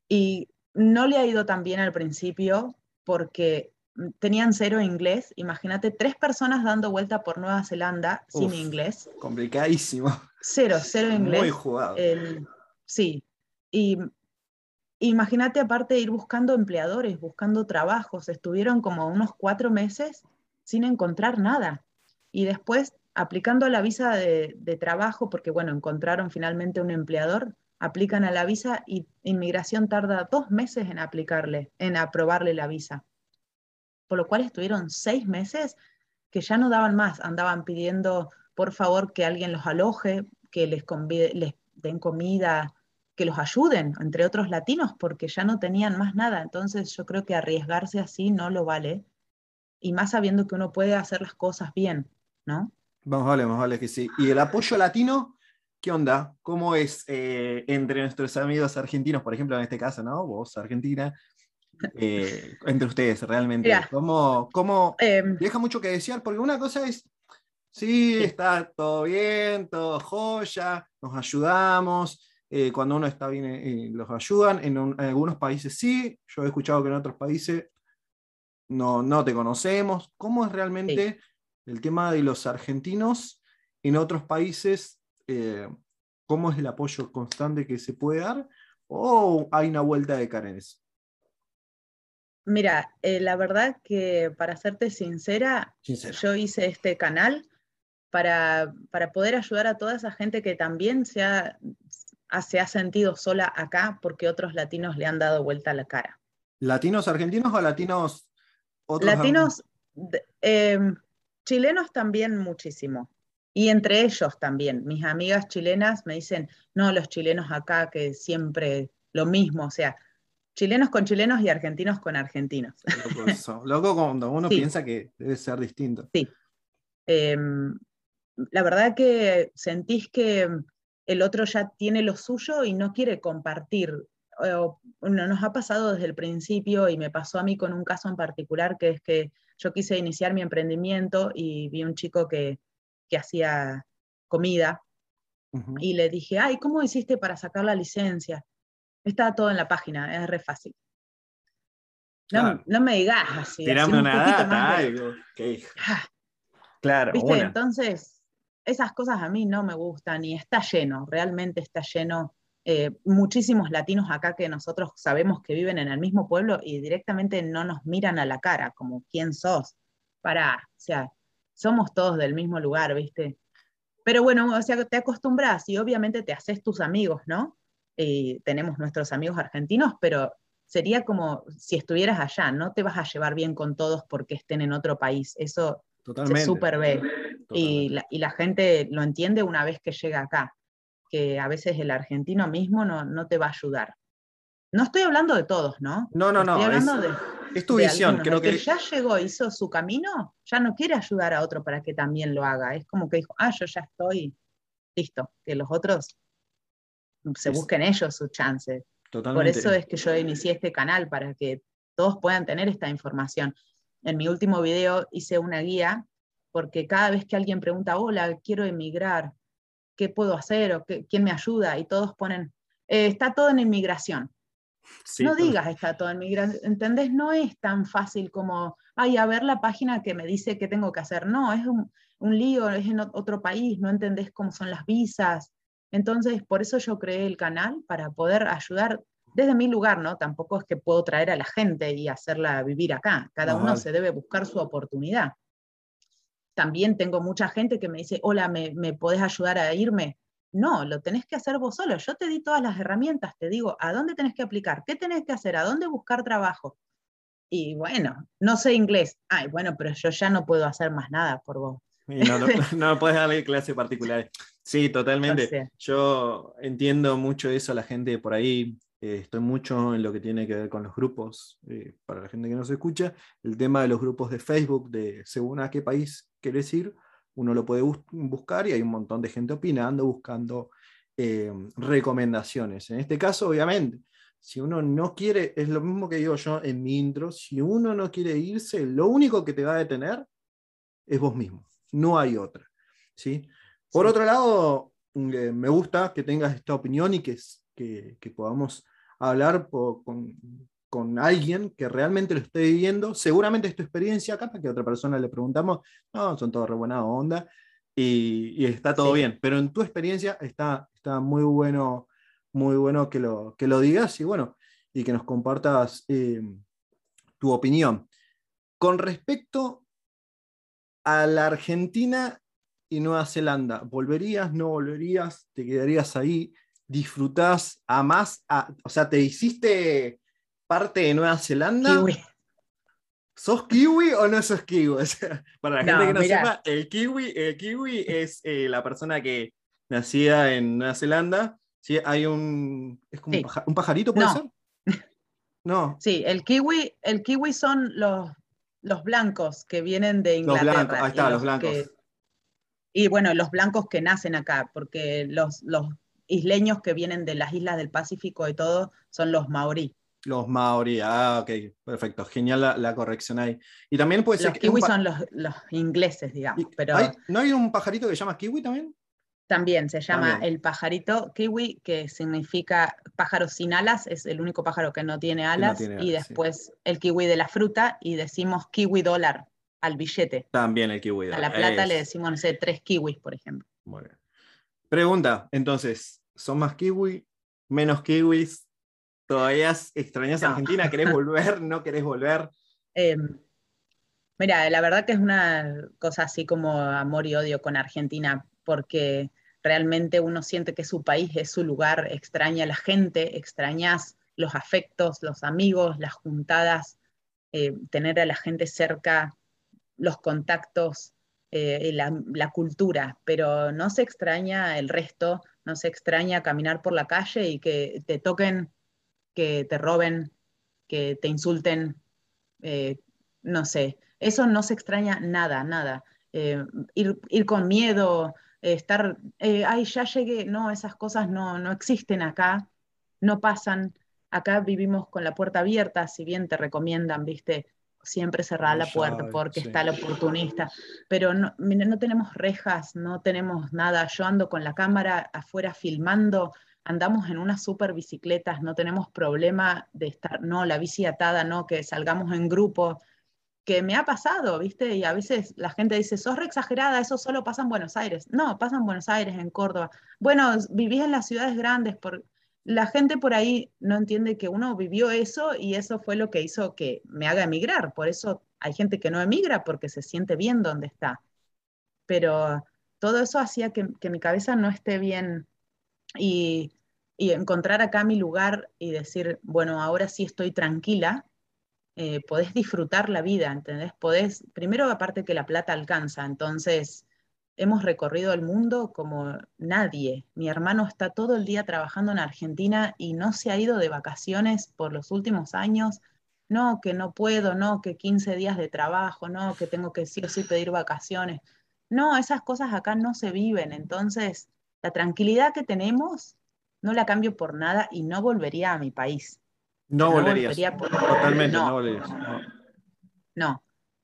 y no le ha ido tan bien al principio porque tenían cero inglés. Imagínate, tres personas dando vuelta por Nueva Zelanda sin inglés. Complicadísimo. Cero, cero inglés. Muy jugado. sí. Y imagínate aparte ir buscando empleadores, buscando trabajos. Estuvieron como unos cuatro meses sin encontrar nada. Y después, aplicando a la visa de, trabajo, porque bueno, encontraron finalmente un empleador, aplican a la visa y inmigración tarda dos meses en aplicarle, en aprobarle la visa. Por lo cual estuvieron seis meses que ya no daban más, andaban pidiendo por favor que alguien los aloje, que les den comida, que los ayuden, entre otros latinos, porque ya no tenían más nada. Entonces yo creo que arriesgarse así no lo vale, y más sabiendo que uno puede hacer las cosas bien, ¿no? Vamos, vale, vamos, vale que sí. ¿Y el apoyo latino? ¿Qué onda? ¿Cómo es eh, entre nuestros amigos argentinos, por ejemplo, en este caso, ¿no? Vos, Argentina, eh, entre ustedes realmente. ¿Cómo, cómo em, deja mucho que desear? Porque una cosa es, sí, está todo bien, todo joya, nos ayudamos. Eh, cuando uno está bien, los ayudan. En, algunos países sí. Yo he escuchado que en otros países no, no te conocemos. ¿Cómo es realmente el tema de los argentinos en otros países? Eh, cómo es el apoyo constante que se puede dar o hay una vuelta de carenes. Mira, eh, la verdad que para serte sincera, yo hice este canal para, para, poder ayudar a toda esa gente que también se ha, se ha sentido sola acá porque otros latinos le han dado vuelta a la cara. ¿Latinos argentinos o latinos? Latinos, eh, chilenos también muchísimo. Y entre ellos también, mis amigas chilenas me dicen, no, los chilenos acá que siempre lo mismo, o sea, chilenos con chilenos y argentinos con argentinos. Loco, cuando uno piensa que debe ser distinto. Sí. Em, la verdad que sentís que el otro ya tiene lo suyo y no quiere compartir. Nos ha pasado desde el principio y me pasó a mí con un caso en particular que es que yo quise iniciar mi emprendimiento y vi un chico que que hacía comida, y le dije, ay, ¿cómo hiciste para sacar la licencia? Está todo en la página, es re fácil. No, no me digas así. Tirame una data, ah. Claro, Entonces, esas cosas a mí no me gustan y está lleno, realmente está lleno. Eh, muchísimos latinos acá que nosotros sabemos que viven en el mismo pueblo y directamente no nos miran a la cara, como quién sos. Para, o sea, somos todos del mismo lugar, ¿viste? Pero bueno, o sea, te acostumbras y obviamente te haces tus amigos, ¿no? Y tenemos nuestros amigos argentinos, pero sería como si estuvieras allá, no te vas a llevar bien con todos porque estén en otro país, eso Totalmente. se super ve. Y la, y la, gente lo entiende una vez que llega acá, que a veces el argentino mismo no, no te va a ayudar. No estoy hablando de todos, ¿no? No, no, no. Estoy hablando de es tu visión, creo que... ya llegó, hizo su camino, ya no quiere ayudar a otro para que también lo haga. Es como que dijo, ah, yo ya estoy listo, que los otros se busquen ellos sus chances. Por eso es que yo inicié este canal, para que todos puedan tener esta información. En mi último video hice una guía, porque cada vez que alguien pregunta, hola, quiero emigrar, ¿qué puedo hacer? o ¿Quién me ayuda? Y todos ponen, eh, está todo en inmigración no digas está todo en migración, ¿entendés? No es tan fácil como, ay, a ver la página que me dice qué tengo que hacer. No, es un, lío, es en otro país, no entendés cómo son las visas. Entonces, por eso yo creé el canal, para poder ayudar desde mi lugar, ¿no? Tampoco es que puedo traer a la gente y hacerla vivir acá. Cada uno se debe buscar su oportunidad. También tengo mucha gente que me dice, hola, ¿me, me podés ayudar a irme? No, lo tenés que hacer vos solo. Yo te di todas las herramientas, te digo a dónde tenés que aplicar, qué tenés que hacer, a dónde buscar trabajo. Y bueno, no sé inglés. Ay, bueno, pero yo ya no puedo hacer más nada por vos. no, no, no, puedes darle clases particulares. Sí, totalmente. Yo entiendo mucho eso a la gente por ahí. Eh, estoy mucho en lo que tiene que ver con los grupos, eh, para la gente que no se escucha, el tema de los grupos de Facebook, de según a qué país querés ir, uno lo puede buscar y hay un montón de gente opinando, buscando eh, recomendaciones. En este caso, obviamente, si uno no quiere, es lo mismo que digo yo en mi intro, si uno no quiere irse, lo único que te va a detener es vos mismo, no hay otra. ¿sí? Por otro lado, eh, me gusta que tengas esta opinión y que, que, podamos hablar con, con, alguien que realmente lo esté viviendo. Seguramente es tu experiencia, capaz que a otra persona le preguntamos, no, son todos re buena onda y, está todo bien, pero en tu experiencia está, está muy bueno muy bueno que lo, que lo digas y bueno, y que nos compartas eh, tu opinión. Con respecto a la Argentina y Nueva Zelanda, ¿volverías, no volverías? ¿Te quedarías ahí? ¿Disfrutás, amás? A, o sea, ¿te hiciste parte de Nueva Zelanda? Kiwi. ¿Sos kiwi o no sos kiwi? para la gente que no sepa, el kiwi, el kiwi es eh, la persona que nacía en Nueva Zelanda Sí, hay un. ¿Es como un, pajarito, puede ser? No. Sí, el kiwi, el kiwi son los, los blancos que vienen de Inglaterra. Los blancos, ahí está, los, blancos. y bueno, los blancos que nacen acá, porque los, los isleños que vienen de las islas del Pacífico y todo son los maorí. Los maorí, ah, ok, perfecto, genial la, corrección ahí. Y también puede ser. Los kiwi son los, los, ingleses, digamos. Pero... ¿No hay un pajarito que se llama kiwi también? También se llama el pajarito kiwi, que significa pájaro sin alas, es el único pájaro que no tiene alas, y después el kiwi de la fruta, y decimos kiwi dólar al billete. También el kiwi dólar. A la plata le decimos, no sé, tres kiwis, por ejemplo. Bueno. Pregunta, entonces, ¿son más kiwi, menos kiwis? ¿Todavía extrañas a Argentina? ¿Querés volver? ¿No querés volver? Em, mira, la verdad que es una cosa así como amor y odio con Argentina, porque realmente uno siente que su país es su lugar, extraña a la gente, extrañas los afectos, los amigos, las juntadas, eh, tener a la gente cerca, los contactos, eh, la, cultura, pero no se extraña el resto, no se extraña caminar por la calle y que te toquen, que te roben, que te insulten, eh, no sé, eso no se extraña nada, nada. ir, ir, con miedo, estar, eh, ay, ya llegué, no, esas cosas no, no existen acá, no pasan. Acá vivimos con la puerta abierta, si bien te recomiendan, viste, siempre cerrar la puerta porque está el oportunista, pero no, no tenemos rejas, no tenemos nada. Yo ando con la cámara afuera filmando, andamos en unas super bicicletas, no tenemos problema de estar, no, la bici atada, no, que salgamos en grupo, que me ha pasado, ¿viste? Y a veces la gente dice, sos re exagerada, eso solo pasa en Buenos Aires. No, pasa en Buenos Aires, en Córdoba. Bueno, vivís en las ciudades grandes, por... la gente por ahí no entiende que uno vivió eso y eso fue lo que hizo que me haga emigrar. Por eso hay gente que no emigra porque se siente bien donde está. Pero todo eso hacía que, mi cabeza no esté bien y, encontrar acá mi lugar y decir, bueno, ahora sí estoy tranquila eh, podés disfrutar la vida, ¿entendés? Podés, primero aparte que la plata alcanza, entonces hemos recorrido el mundo como nadie. Mi hermano está todo el día trabajando en Argentina y no se ha ido de vacaciones por los últimos años. No, que no puedo, no, que 15 días de trabajo, no, que tengo que sí o sí pedir vacaciones. No, esas cosas acá no se viven. Entonces, la tranquilidad que tenemos no la cambio por nada y no volvería a mi país. No, volverías. Totalmente, no, volverías. No.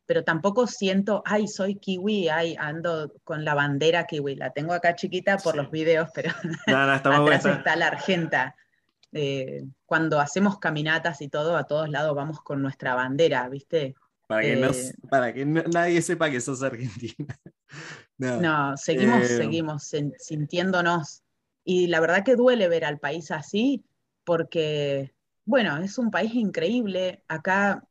Pero tampoco siento, ay, soy kiwi, ay, ando con la bandera kiwi. La tengo acá chiquita por los videos, pero no, atrás está la argenta. Eh, cuando hacemos caminatas y todo, a todos lados vamos con nuestra bandera, ¿viste? Para que, eh, para que nadie sepa que sos argentina. no, seguimos, eh, seguimos sintiéndonos. Y la verdad que duele ver al país así, porque bueno, es un país increíble. Acá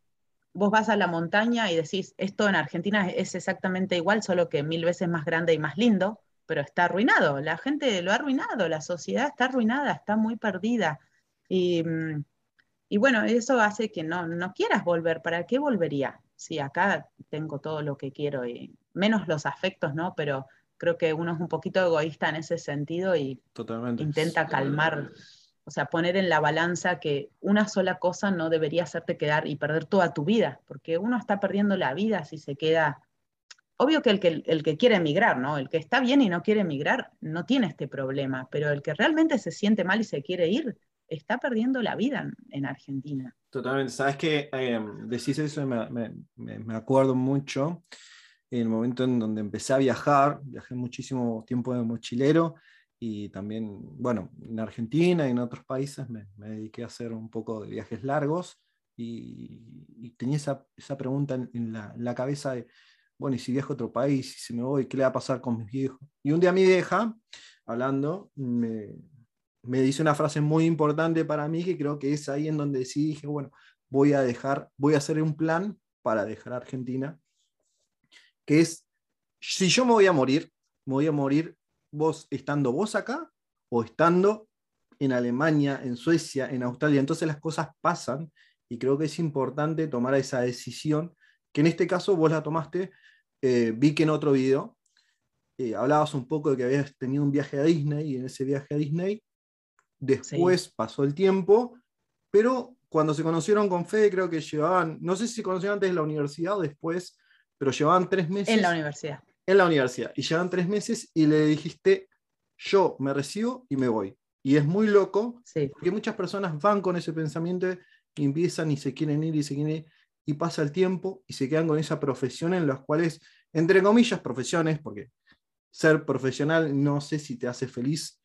vos vas a la montaña y decís, esto en Argentina es exactamente igual, solo que mil veces más grande y más lindo, pero está arruinado. La gente lo ha arruinado, la sociedad está arruinada, está muy perdida. Y, mm, bueno, eso hace que no, no quieras volver. ¿Para qué volvería? Si acá tengo todo lo que quiero y menos los afectos, ¿no? Pero creo que uno es un poquito egoísta en ese sentido y intenta calmar o sea, poner en la balanza que una sola cosa no debería hacerte quedar y perder toda tu vida, porque uno está perdiendo la vida si se queda obvio que el, que el que quiere emigrar, ¿no? El que está bien y no quiere emigrar no tiene este problema, pero el que realmente se siente mal y se quiere ir, está perdiendo la vida en, Argentina. Totalmente, sabes que em, decís eso, me, me, me, acuerdo mucho en el momento en donde empecé a viajar, viajé muchísimo tiempo de mochilero y también, bueno, en Argentina y en otros países me, me dediqué a hacer un poco de viajes largos y, tenía esa, esa pregunta en, la, la, cabeza de, bueno, y si viajo a otro país, y si me voy, ¿qué le va a pasar con mis viejos? Y un día mi vieja, hablando, me, me dice una frase muy importante para mí que creo que es ahí en donde sí dije, bueno, voy a dejar, voy a hacer un plan para dejar Argentina, que es, si yo me voy a morir, me voy a morir vos estando vos acá o estando en Alemania, en Suecia, en Australia. Entonces las cosas pasan y creo que es importante tomar esa decisión, que en este caso vos la tomaste, eh, vi que en otro video eh, hablabas un poco de que habías tenido un viaje a Disney y en ese viaje a Disney Después pasó el tiempo, pero cuando se conocieron con Fede, creo que llevaban, no sé si se conocieron antes en la universidad o después, pero llevaban tres meses. En la universidad. En la universidad. Y llevaban tres meses y le dijiste, yo me recibo y me voy. Y es muy loco, porque muchas personas van con ese pensamiento y empiezan y se quieren ir y se quieren ir, y pasa el tiempo y se quedan con esa profesión en las cuales, entre comillas, profesiones, porque ser profesional no sé si te hace feliz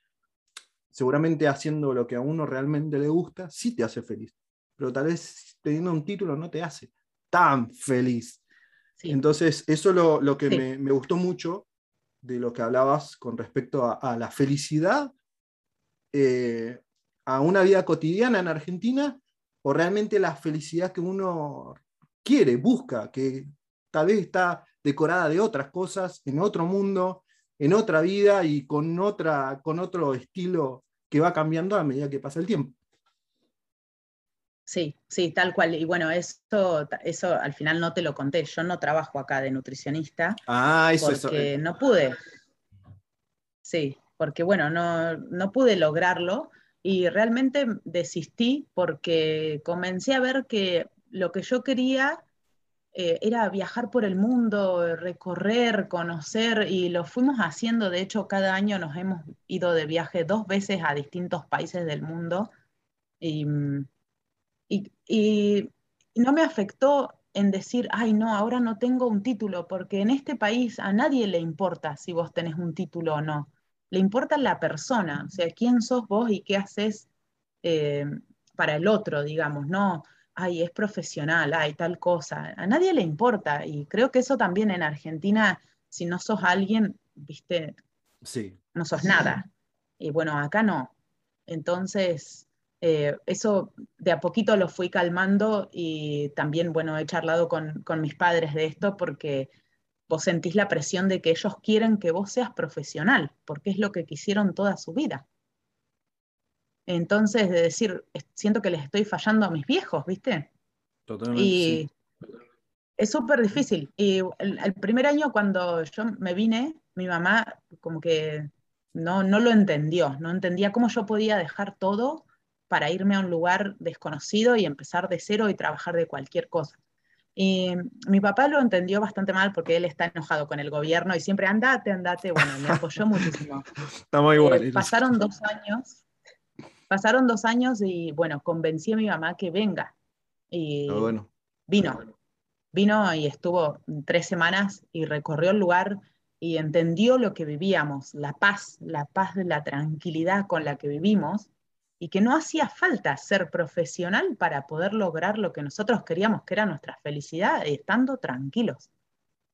seguramente haciendo lo que a uno realmente le gusta, sí te hace feliz, pero tal vez teniendo un título no te hace tan feliz. Entonces, eso es lo, lo que me, me, gustó mucho de lo que hablabas con respecto a, la felicidad, eh, a una vida cotidiana en Argentina, o realmente la felicidad que uno quiere, busca, que tal vez está decorada de otras cosas, en otro mundo, en otra vida y con, otra, con otro estilo que va cambiando a medida que pasa el tiempo. Sí, sí, tal cual. Y bueno, eso, eso al final no te lo conté. Yo no trabajo acá de nutricionista. Ah, eso, porque no pude. Sí, porque bueno, no, no pude lograrlo y realmente desistí porque comencé a ver que lo que yo quería eh, era viajar por el mundo, recorrer, conocer, y lo fuimos haciendo. De hecho, cada año nos hemos ido de viaje dos veces a distintos países del mundo. Y, no me afectó en decir, ay, no, ahora no tengo un título, porque en este país a nadie le importa si vos tenés un título o no. Le importa la persona, o sea, quién sos vos y qué haces eh, para el otro, digamos, no ay, es profesional, hay tal cosa. A nadie le importa. Y creo que eso también en Argentina, si no sos alguien, viste, sí. no sos nada. Y bueno, acá no. Entonces, eh, eso de a poquito lo fui calmando y también, bueno, he charlado con, con mis padres de esto porque vos sentís la presión de que ellos quieren que vos seas profesional, porque es lo que quisieron toda su vida. Entonces, de decir, siento que les estoy fallando a mis viejos, ¿viste? Totalmente. Y es súper difícil. Y el, primer año cuando yo me vine, mi mamá como que no, no lo entendió, no entendía cómo yo podía dejar todo para irme a un lugar desconocido y empezar de cero y trabajar de cualquier cosa. Y mi papá lo entendió bastante mal porque él está enojado con el gobierno y siempre andate, andate. Bueno, me apoyó muchísimo. Estamos igual. Eh, pasaron dos años Pasaron dos años y bueno, convencí a mi mamá que venga. Y ah, bueno. vino. Vino y estuvo tres semanas y recorrió el lugar y entendió lo que vivíamos, la paz, la paz de la tranquilidad con la que vivimos y que no hacía falta ser profesional para poder lograr lo que nosotros queríamos, que era nuestra felicidad, estando tranquilos.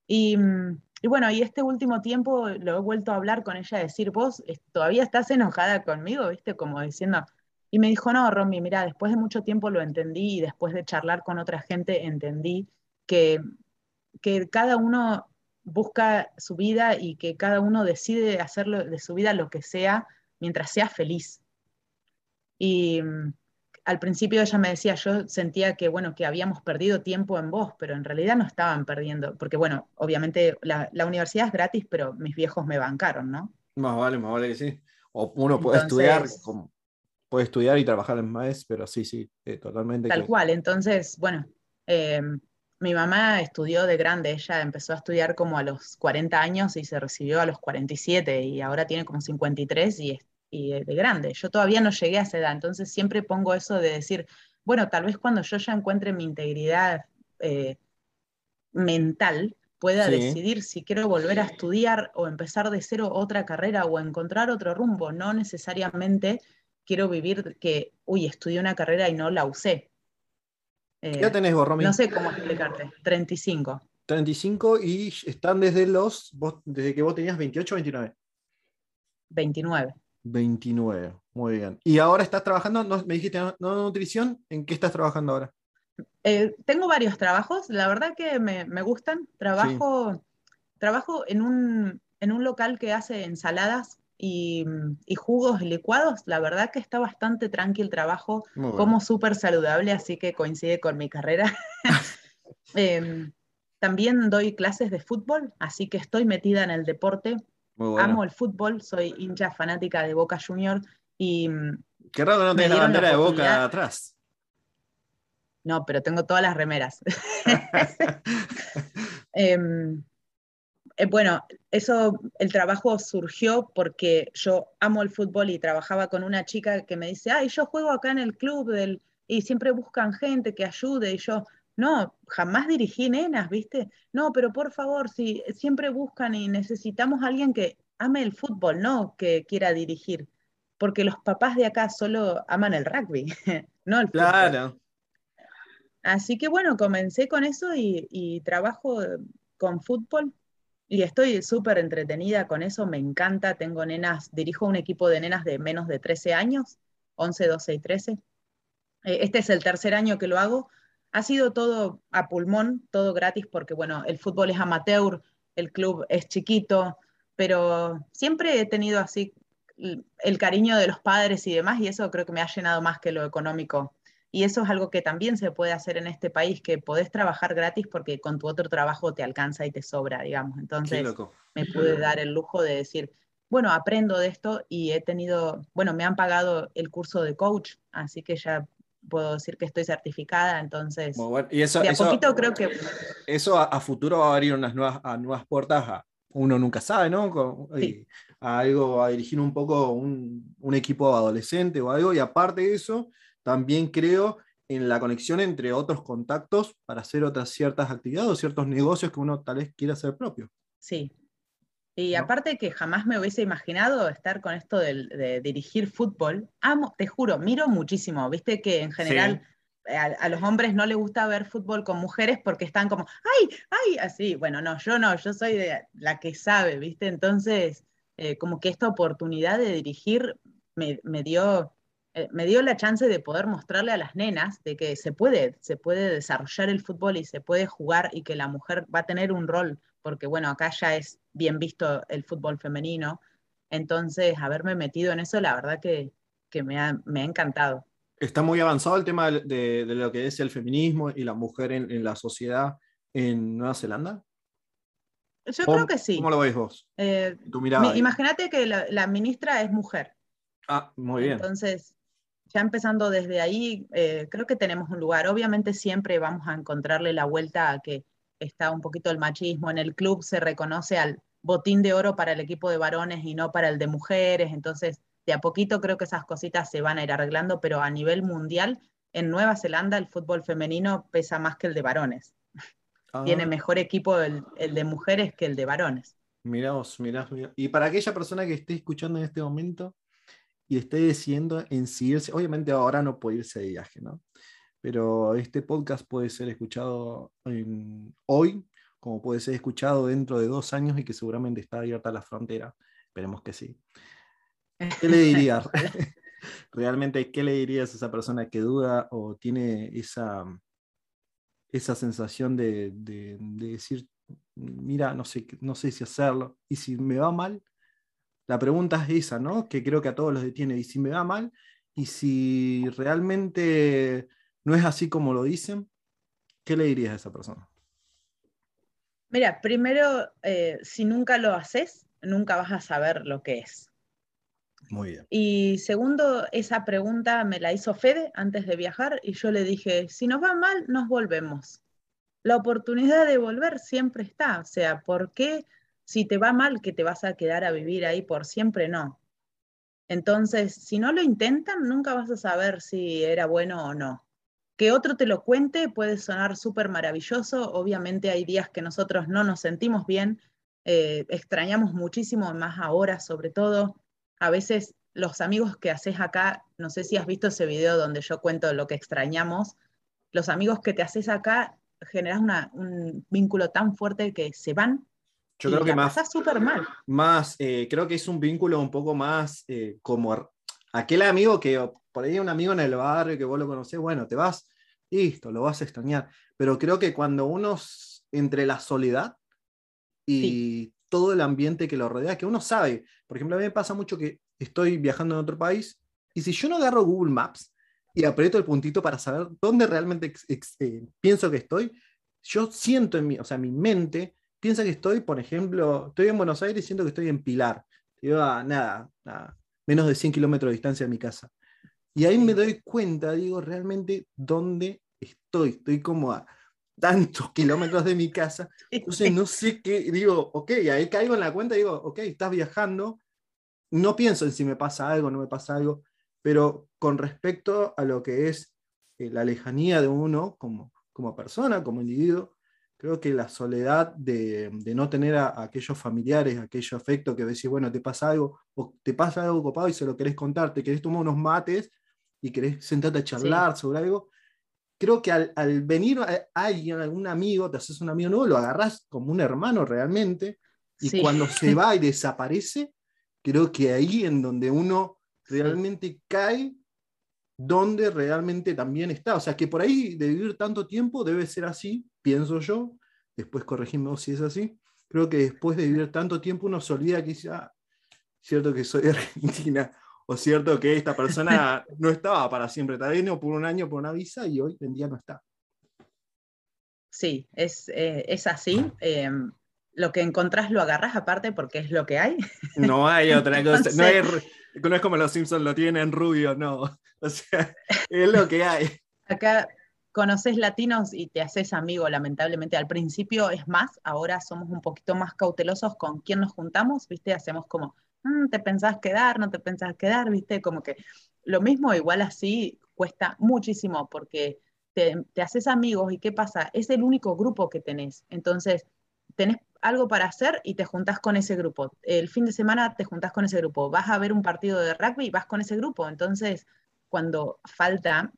Y mm, bueno, y este último tiempo lo he vuelto a hablar con ella, decir, vos todavía estás enojada conmigo, ¿viste? Como diciendo, y me dijo, no, Romy, mira, después de mucho tiempo lo entendí y después de charlar con otra gente entendí que, que cada uno busca su vida y que cada uno decide hacer de su vida lo que sea mientras sea feliz. Y, mm, al principio ella me decía, yo sentía que, bueno, que habíamos perdido tiempo en vos, pero en realidad no estaban perdiendo, porque bueno, obviamente la, universidad es gratis, pero mis viejos me bancaron, ¿no? Más vale, más vale que sí. O uno puede estudiar, puede estudiar y trabajar en más, pero sí, sí, eh, totalmente. Tal cual, entonces, bueno, em, mi mamá estudió de grande, ella empezó a estudiar como a los 40 años y se recibió a los 47 y ahora tiene como 53 y, y de grande. Yo todavía no llegué a esa edad, entonces siempre pongo eso de decir, bueno, tal vez cuando yo ya encuentre mi integridad eh, mental, pueda decidir si quiero volver a estudiar o empezar de cero otra carrera o encontrar otro rumbo. No necesariamente quiero vivir que, uy, estudié una carrera y no la usé. ¿Qué ya tenés vos, Romy? No sé cómo explicarte. 35. 35 y están desde los, desde que vos tenías 28 o 29. 29. 29, muy bien. ¿Y ahora estás trabajando, me dijiste, no, nutrición? ¿En qué estás trabajando ahora? Eh, tengo varios trabajos, la verdad que me, gustan. Trabajo, trabajo en, un, en un local que hace ensaladas y, jugos licuados. La verdad que está bastante tranquilo el trabajo, como súper saludable, así que coincide con mi carrera. Em, también doy clases de fútbol, así que estoy metida en el deporte. Amo el fútbol, soy hincha fanática de Boca Junior y... Qué raro no tenés la bandera de Boca atrás. No, pero tengo todas las remeras. Em, eh, bueno, eso, el trabajo surgió porque yo amo el fútbol y trabajaba con una chica que me dice, ay, yo juego acá en el club del, y siempre buscan gente que ayude y yo, no, jamás dirigí nenas, ¿viste? No, pero por favor, si siempre buscan y necesitamos a alguien que ame el fútbol, no que quiera dirigir, porque los papás de acá solo aman el rugby, no el fútbol. Claro. Así que bueno, comencé con eso y, trabajo con fútbol y estoy súper entretenida con eso, me encanta. Tengo nenas, dirijo un equipo de nenas de menos de 13 años, 11, 12 y 13. Eh, este es el tercer año que lo hago. Ha sido todo a pulmón, todo gratis, porque bueno, el fútbol es amateur, el club es chiquito, pero siempre he tenido así el cariño de los padres y demás, y eso creo que me ha llenado más que lo económico y eso es algo que también se puede hacer en este país, que podés trabajar gratis porque con tu otro trabajo te alcanza y te sobra, digamos. Entonces me pude dar el lujo de decir, bueno, aprendo de esto y he tenido, bueno, me han pagado el curso de coach, así que ya puedo decir que estoy certificada, entonces y eso, de a poquito creo que... Eso a, futuro va a abrir unas nuevas, a nuevas puertas, uno nunca sabe, ¿no? A algo, a dirigir un poco un, un equipo adolescente o algo, y aparte de eso, también creo en la conexión entre otros contactos para hacer otras ciertas actividades o ciertos negocios que uno tal vez quiera hacer propio. Sí. Y aparte que jamás me hubiese imaginado estar con esto de, dirigir fútbol. Amo, te juro, miro muchísimo. Viste que en general a, los hombres no les gusta ver fútbol con mujeres porque están como, ay, ay, así. Bueno, no, yo no, yo soy de la que sabe, ¿viste? Entonces, eh, como que esta oportunidad de dirigir me, me dio eh, me dio la chance de poder mostrarle a las nenas de que se puede, se puede desarrollar el fútbol y se puede jugar y que la mujer va a tener un rol, porque bueno, acá ya es bien visto el fútbol femenino. Entonces, haberme metido en eso, la verdad que, me, ha, encantado. Está muy avanzado el tema de, lo que es el feminismo y la mujer en, la sociedad en Nueva Zelanda. Yo creo que sí. ¿Cómo lo veis vos? Eh, imagínate que la, la, ministra es mujer. Ah, muy bien. Entonces, ya empezando desde ahí, eh, creo que tenemos un lugar. Obviamente siempre vamos a encontrarle la vuelta a que está un poquito el machismo. En el club se reconoce al botín de oro para el equipo de varones y no para el de mujeres. Entonces, de a poquito creo que esas cositas se van a ir arreglando, pero a nivel mundial, en Nueva Zelanda el fútbol femenino pesa más que el de varones. Ah. Tiene mejor equipo el, de mujeres que el de varones. Miraos, mirá, Y para aquella persona que esté escuchando en este momento, y esté decidiendo en seguirse. Obviamente ahora no puede irse de viaje, ¿no? Pero este podcast puede ser escuchado hoy, como puede ser escuchado dentro de dos años y que seguramente está abierta la frontera. Esperemos que sí. ¿Qué le dirías? Realmente, ¿qué le dirías a esa persona que duda o tiene esa, esa sensación de, de decir, mira, no sé, no sé si hacerlo, y si me va mal, la pregunta es esa, ¿no? Que creo que a todos los detiene. ¿Y si me va mal? ¿Y si realmente no es así como lo dicen? ¿Qué le dirías a esa persona? Mira, primero, eh, si nunca lo haces, nunca vas a saber lo que es. Muy bien. Y segundo, esa pregunta me la hizo Fede antes de viajar y yo le dije, si nos va mal, nos volvemos. la oportunidad de volver siempre está. O sea, ¿por qué si te va mal que te vas a quedar a vivir ahí por siempre? No. Entonces, si no lo intentan, nunca vas a saber si era bueno o no. Que otro te lo cuente puede sonar súper maravilloso. Obviamente hay días que nosotros no nos sentimos bien, eh, extrañamos muchísimo, más ahora sobre todo. A veces los amigos que haces acá, no sé si has visto ese video donde yo cuento lo que extrañamos, los amigos que te haces acá generas un vínculo tan fuerte que se van. Yo creo que más. súper mal. Más, eh, creo que es un vínculo un poco más eh, como aquel amigo que por ahí un amigo en el barrio que vos lo conocés, bueno, te vas, listo, lo vas a extrañar. Pero creo que cuando uno entre la soledad y todo el ambiente que lo rodea, que uno sabe, por ejemplo, a mí me pasa mucho que estoy viajando en otro país y si yo no agarro Google Maps y aprieto el puntito para saber dónde realmente eh, pienso que estoy, yo siento en mí, o sea, mi mente piensa que estoy, por ejemplo, estoy en Buenos Aires y siento que estoy en Pilar. Digo, ah, nada, nada, menos de 100 kilómetros de distancia de mi casa. Y ahí me doy cuenta, digo, realmente dónde estoy. Estoy como a tantos kilómetros de mi casa. Entonces no sé qué, digo, ok, ahí caigo en la cuenta y digo, ok, estás viajando. No pienso en si me pasa algo, no me pasa algo, pero con respecto a lo que es eh, la lejanía de uno como, como persona, como individuo, creo que la soledad de, no tener a, aquellos familiares, aquello afecto que decís, bueno, te pasa algo, o te pasa algo copado y se lo querés contar, te querés tomar unos mates y querés sentarte a charlar sobre algo, creo que al, venir a, alguien, algún amigo, te haces un amigo nuevo, lo agarras como un hermano realmente, y cuando se va y desaparece, creo que ahí en donde uno realmente cae, donde realmente también está. O sea, que por ahí de vivir tanto tiempo debe ser así, pienso yo, después corregimos si es así. Creo que después de vivir tanto tiempo uno se olvida que ya, cierto que soy Argentina, o cierto que esta persona no estaba para siempre, tal vez no por un año, por una visa, y hoy en día no está. Sí, es, eh, es así. Em, lo que encontrás lo agarras aparte porque es lo que hay. No hay otra cosa. no, es como los Simpsons lo tienen rubio, no. O sea, es lo que hay. Acá conoces latinos y te haces amigo, lamentablemente. Al principio es más, ahora somos un poquito más cautelosos con quién nos juntamos, ¿viste? Hacemos como, mm, te pensás quedar, no te pensás quedar, ¿viste? Como que lo mismo, igual así, cuesta muchísimo porque te, te haces amigos y ¿qué pasa? Es el único grupo que tenés. Entonces, tenés algo para hacer y te juntás con ese grupo. El fin de semana te juntás con ese grupo. Vas a ver un partido de rugby y vas con ese grupo. Entonces, cuando falta,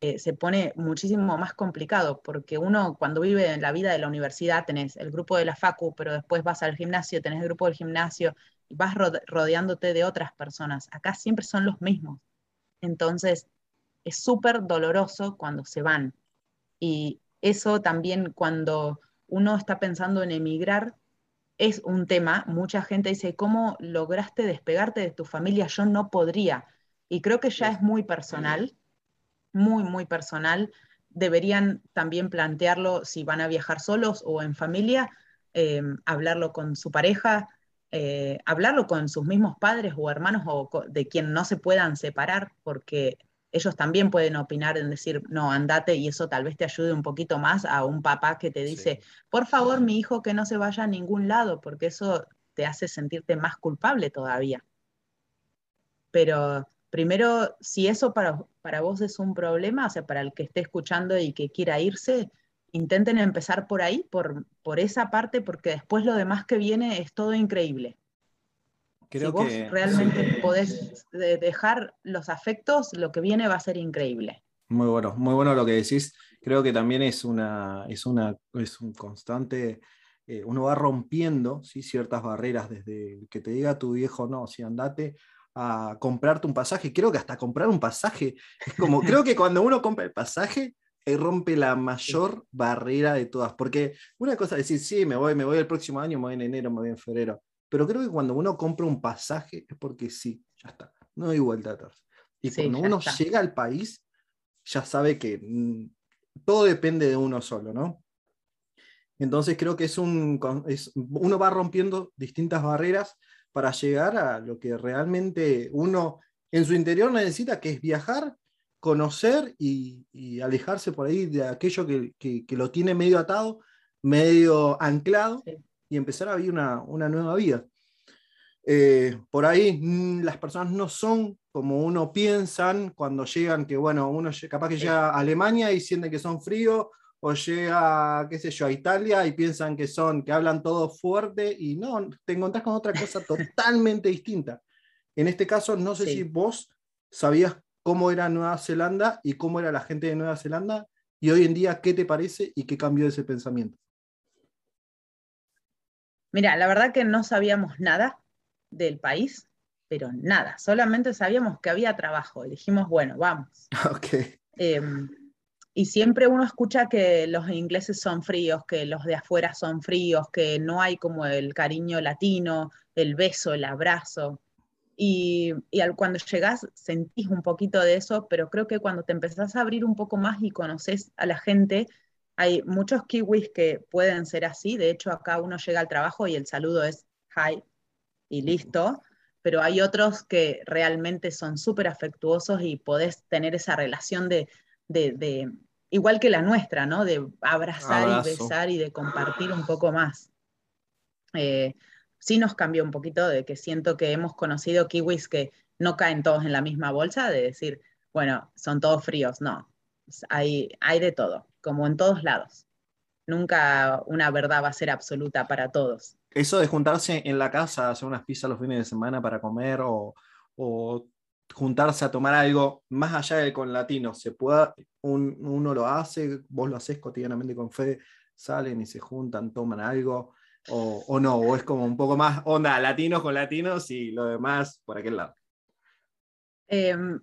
eh, se pone muchísimo más complicado, porque uno cuando vive en la vida de la universidad tenés el grupo de la facu, pero después vas al gimnasio, tenés el grupo del gimnasio y vas rodeándote de otras personas. Acá siempre son los mismos. Entonces, es súper doloroso cuando se van. Y eso también cuando uno está pensando en emigrar, es un tema. Mucha gente dice, ¿cómo lograste despegarte de tu familia? Yo no podría. Y creo que ya es muy personal, muy, muy personal. Deberían también plantearlo si van a viajar solos o en familia, em, hablarlo con su pareja, eh, hablarlo con sus mismos padres o hermanos o de quien no se puedan separar, porque ellos también pueden opinar en decir, no, andate y eso tal vez te ayude un poquito más a un papá que te dice, por favor, mi hijo que no se vaya a ningún lado, porque eso te hace sentirte más culpable todavía. Pero primero, si eso para, para vos es un problema, o sea, para el que esté escuchando y que quiera irse, intenten empezar por ahí, por, por esa parte, porque después lo demás que viene es todo increíble si vos realmente podés dejar los afectos, lo que viene va a ser increíble. Muy bueno, muy bueno lo que decís. Creo que también es una, es una, es un constante, eh, uno va rompiendo ¿sí? ciertas barreras desde que te diga tu viejo, no, si andate a comprarte un pasaje, creo que hasta comprar un pasaje, es como, creo que cuando uno compra el pasaje, eh, rompe la mayor barrera de todas, porque una cosa es decir, sí, me voy, me voy el próximo año, me voy en enero, me voy en febrero, pero creo que cuando uno compra un pasaje es porque sí, ya está, no hay vuelta atrás. Y cuando uno llega al país, ya sabe que mm, todo depende de uno solo, ¿no? Entonces creo que es un, uno va rompiendo distintas barreras para llegar a lo que realmente uno en su interior necesita, que es viajar, conocer y, alejarse por ahí de aquello que, lo tiene medio atado, medio anclado y empezar a vivir una, nueva vida. Eh, por ahí mm, las personas no son como uno piensan cuando llegan, que bueno, uno capaz que llega a Alemania y siente que son fríos, o llega, qué sé yo, a Italia y piensan que son, que hablan todo fuerte, y no, te encontrás con otra cosa totalmente distinta. En este caso, no sé si vos sabías cómo era Nueva Zelanda y cómo era la gente de Nueva Zelanda, y hoy en día, ¿qué te parece y qué cambió ese pensamiento? Mira, la verdad que no sabíamos nada del país, pero nada, solamente sabíamos que había trabajo y dijimos, bueno, vamos. Okay. Em, y siempre uno escucha que los ingleses son fríos, que los de afuera son fríos, que no hay como el cariño latino, el beso, el abrazo. Y, al, cuando llegas sentís un poquito de eso, pero creo que cuando te empezás a abrir un poco más y conoces a la gente, hay muchos kiwis que pueden ser así. De hecho, acá uno llega al trabajo y el saludo es hi y listo. Pero hay otros que realmente son súper afectuosos y podés tener esa relación de, igual que la nuestra, ¿no? De abrazar y besar y de compartir un poco más. Eh, sí nos cambió un poquito de que siento que hemos conocido kiwis que no caen todos en la misma bolsa, de decir, bueno, son todos fríos, no, hay, hay de todo, como en todos lados. Nunca una verdad va a ser absoluta para todos. Eso de juntarse en la casa, hacer unas pizzas los fines de semana para comer o, o juntarse a tomar algo más allá del con latino, se pueda, uno lo hace, vos lo haces cotidianamente con Fede, salen y se juntan, toman algo, o, o, no, o es como un poco más onda latinos con latinos y lo demás por aquel lado. Em,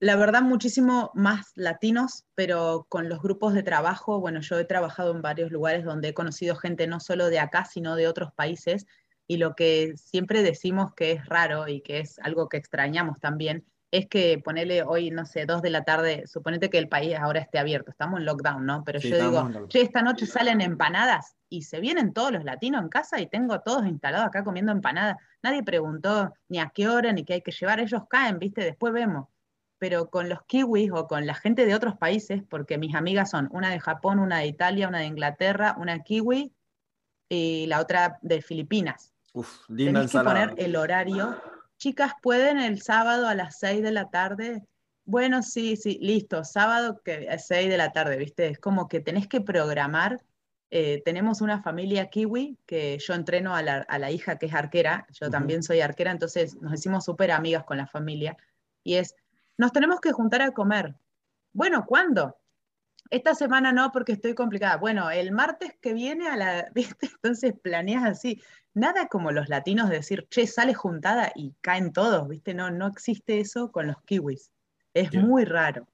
la verdad, muchísimo más latinos, pero con los grupos de trabajo, bueno, yo he trabajado en varios lugares donde he conocido gente no solo de acá, sino de otros países, y lo que siempre decimos que es raro y que es algo que extrañamos también, es que ponerle hoy, no sé, dos de la tarde, suponete que el país ahora esté abierto, estamos en lockdown, ¿no? Pero yo digo, che, esta noche salen empanadas y se vienen todos los latinos en casa y tengo todos instalados acá comiendo empanadas. Nadie preguntó ni a qué hora ni qué hay que llevar, ellos caen, ¿viste? Después vemos. Pero con los kiwis o con la gente de otros países, porque mis amigas son una de Japón, una de Italia, una de Inglaterra, una kiwi y la otra de Filipinas Uf, Tenés que poner el horario. Chicas, ¿pueden el sábado a las 6 de la tarde? Bueno, sí, sí, listo. Sábado que a 6 de la tarde, ¿viste? Es como que tenés que programar. Eh, tenemos una familia kiwi que yo entreno a la, hija que es arquera, yo también soy arquera, entonces nos decimos súper amigas con la familia. Y es, nos tenemos que juntar a comer. Bueno, ¿cuándo? Esta semana no, porque estoy complicada. Bueno, el martes que viene a la, ¿viste? Entonces planeas así nada como los latinos decir, che, sale juntada y caen todos, ¿viste? No, no existe eso con los kiwis. Es muy raro.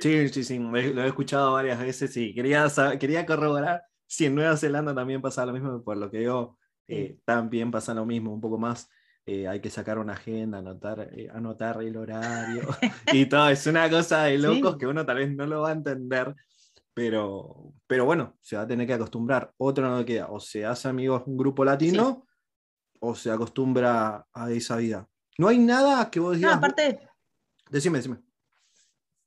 Sí, sí, sí, lo he escuchado varias veces y quería, quería corroborar si en Nueva Zelanda también pasa lo mismo, por lo que yo eh, también pasa lo mismo, un poco más. Eh, hay que sacar una agenda, anotar, eh, anotar el horario y todo. Es una cosa de locos que uno tal vez no lo va a entender, pero, pero bueno, se va a tener que acostumbrar. Otro no queda, o se hace amigos un grupo latino o se acostumbra a esa vida. No hay nada que vos digas. No, aparte. Decime, decime.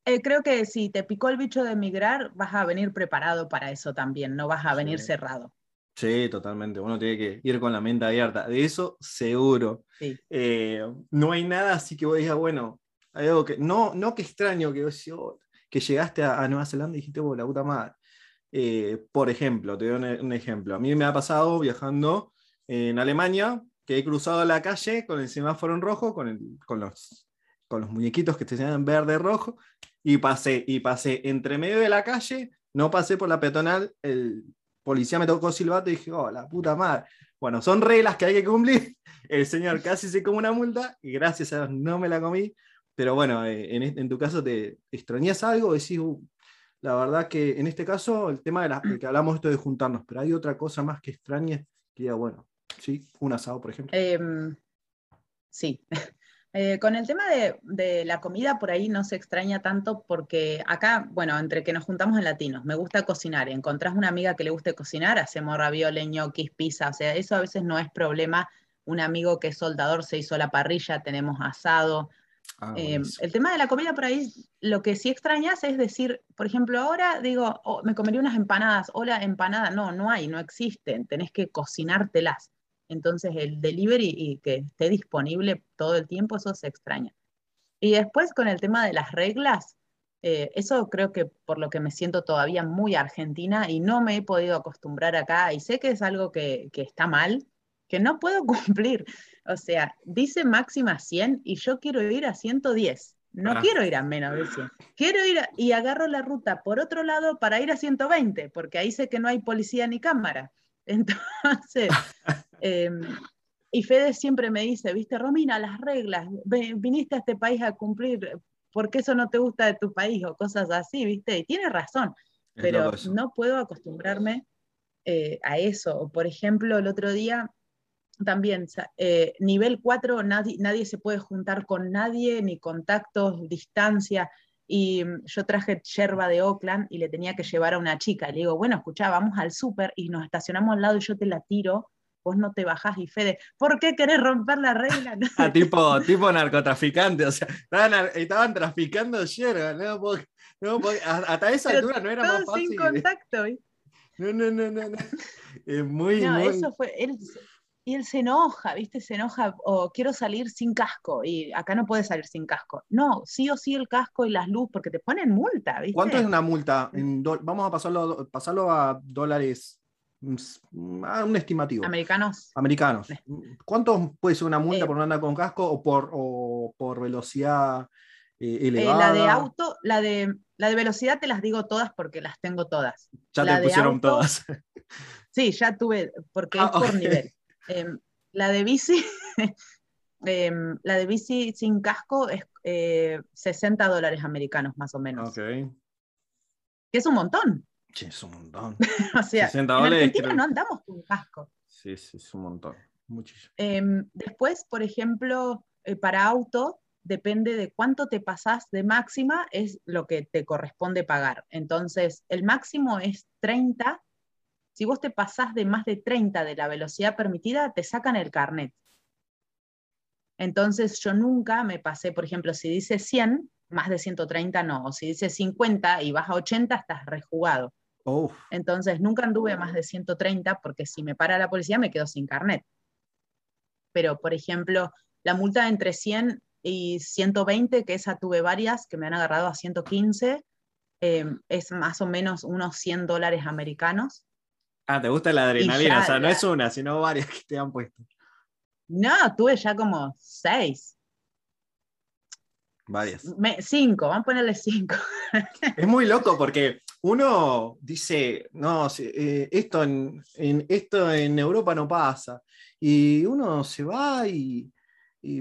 Eh, creo que si te picó el bicho de emigrar, vas a venir preparado para eso también, no vas a venir cerrado. Sí, totalmente. Uno tiene que ir con la mente abierta. De eso seguro. Eh, no hay nada así que vos digas, bueno, hay algo que. No, no que extraño que oh, que llegaste a, Nueva Zelanda y dijiste, oh, la puta madre. Eh, por ejemplo, te doy un, ejemplo. A mí me ha pasado viajando en Alemania, que he cruzado la calle con el semáforo en rojo, con, los, con los muñequitos que te en verde rojo, y pasé, y pasé entre medio de la calle, no pasé por la peatonal, el policía me tocó silbato y dije, oh, la puta madre. Bueno, son reglas que hay que cumplir. El señor casi se come una multa y gracias a Dios no me la comí. Pero bueno, eh, en, tu caso te extrañas algo, decís, uh, la verdad que en este caso el tema de, la, que hablamos esto de juntarnos, pero hay otra cosa más que extrañe que ya bueno, Sí, un asado, por ejemplo. Em, sí. Eh, con el tema de, la comida, por ahí no se extraña tanto porque acá, bueno, entre que nos juntamos en latinos, me gusta cocinar. Encontrás una amiga que le guste cocinar, hacemos ravioles, ñoquis, pizza, o sea, eso a veces no es problema. Un amigo que es soldador se hizo la parrilla, tenemos asado. Ah, em, el tema de la comida por ahí, lo que sí extrañas es decir, por ejemplo, ahora digo, oh, me comería unas empanadas, hola, empanada, no, no hay, no existen, tenés que cocinártelas. Entonces el delivery y que esté disponible todo el tiempo, eso se extraña. Y después con el tema de las reglas, eh, eso creo que por lo que me siento todavía muy argentina y no me he podido acostumbrar acá y sé que es algo que, que está mal, que no puedo cumplir. O sea, dice máxima 100 y yo quiero ir a 110. No ah. quiero ir a menos de 100. Quiero ir y agarro la ruta por otro lado para ir a 120, porque ahí sé que no hay policía ni cámara. Entonces, em, y Fede siempre me dice, viste, Romina, las reglas, viniste a este país a cumplir, ¿por qué eso no te gusta de tu país? O cosas así, viste, y tiene razón, pero no puedo acostumbrarme eh, a eso. Por ejemplo, el otro día también, eh, nivel 4, nadie, nadie se puede juntar con nadie, ni contactos, distancia. Y mm, yo traje yerba de Oakland y le tenía que llevar a una chica. Y le digo, bueno, escucha, vamos al súper y nos estacionamos al lado y yo te la tiro. Vos no te bajás y Fede, ¿por qué querés romper la regla? ah, tipo, tipo narcotraficante, o sea, estaban, traficando yerba, no, hasta esa altura no era más fácil. sin contacto, No, no, no, no, no. Es muy, no, eso fue, él, y él se enoja, ¿viste? Se enoja, o quiero salir sin casco, y acá no puedes salir sin casco. No, sí o sí el casco y las luces, porque te ponen multa, ¿viste? ¿Cuánto es una multa? vamos a pasarlo, pasarlo a dólares, un estimativo. Americanos. Americanos. ¿Cuánto puede ser una multa eh, por no andar con casco o por, o por velocidad eh, elevada? Eh, la de auto, la de, la de velocidad te las digo todas porque las tengo todas. Ya te pusieron todas. Sí, ya tuve, porque ah, es por nivel. Em, la de bici, em, la de bici sin casco es 60 eh, dólares americanos más o menos. Ok. Que es un montón. Sí, es un montón. o sea, 60 en Argentina no andamos con casco. Sí, sí, es un montón. Muchísimo. Em, después, por ejemplo, eh, para auto, depende de cuánto te pasás de máxima, es lo que te corresponde pagar. Entonces, el máximo es 30 si vos te pasás de más de 30 de la velocidad permitida, te sacan el carnet. Entonces yo nunca me pasé, por ejemplo, si dice 100, más de 130 no, o si dice 50 y vas a 80, estás rejugado. Entonces nunca anduve más de 130 porque si me para la policía me quedo sin carnet. Pero, por ejemplo, la multa entre 100 y 120, que esa tuve varias, que me han agarrado a 115, eh, es más o menos unos 100 dólares americanos. Ah, ¿te gusta la adrenalina? o sea, no es una, sino varias que te han puesto. No, tuve ya como seis. Varias. cinco, vamos a ponerle cinco. Es muy loco porque uno dice, no, eh, esto, en, esto en Europa no pasa. Y uno se va y,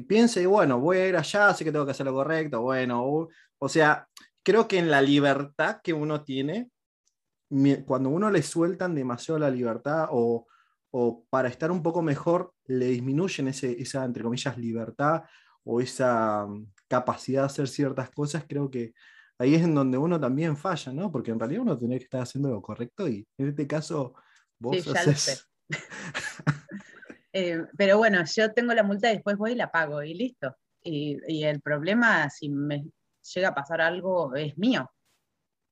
piensa, y bueno, voy a ir allá, sé que tengo que hacer lo correcto. Bueno, o sea, creo que en la libertad que uno tiene, cuando uno le sueltan demasiado la libertad o, para estar un poco mejor le disminuyen esa, entre comillas, libertad o esa mm, capacidad de hacer ciertas cosas, creo que ahí es en donde uno también falla, ¿no? Porque en realidad uno tiene que estar haciendo lo correcto y en este caso vos sí, haces... Eh, pero bueno, yo tengo la multa y después voy y la pago y listo. Y, y el problema, si me llega a pasar algo, es mío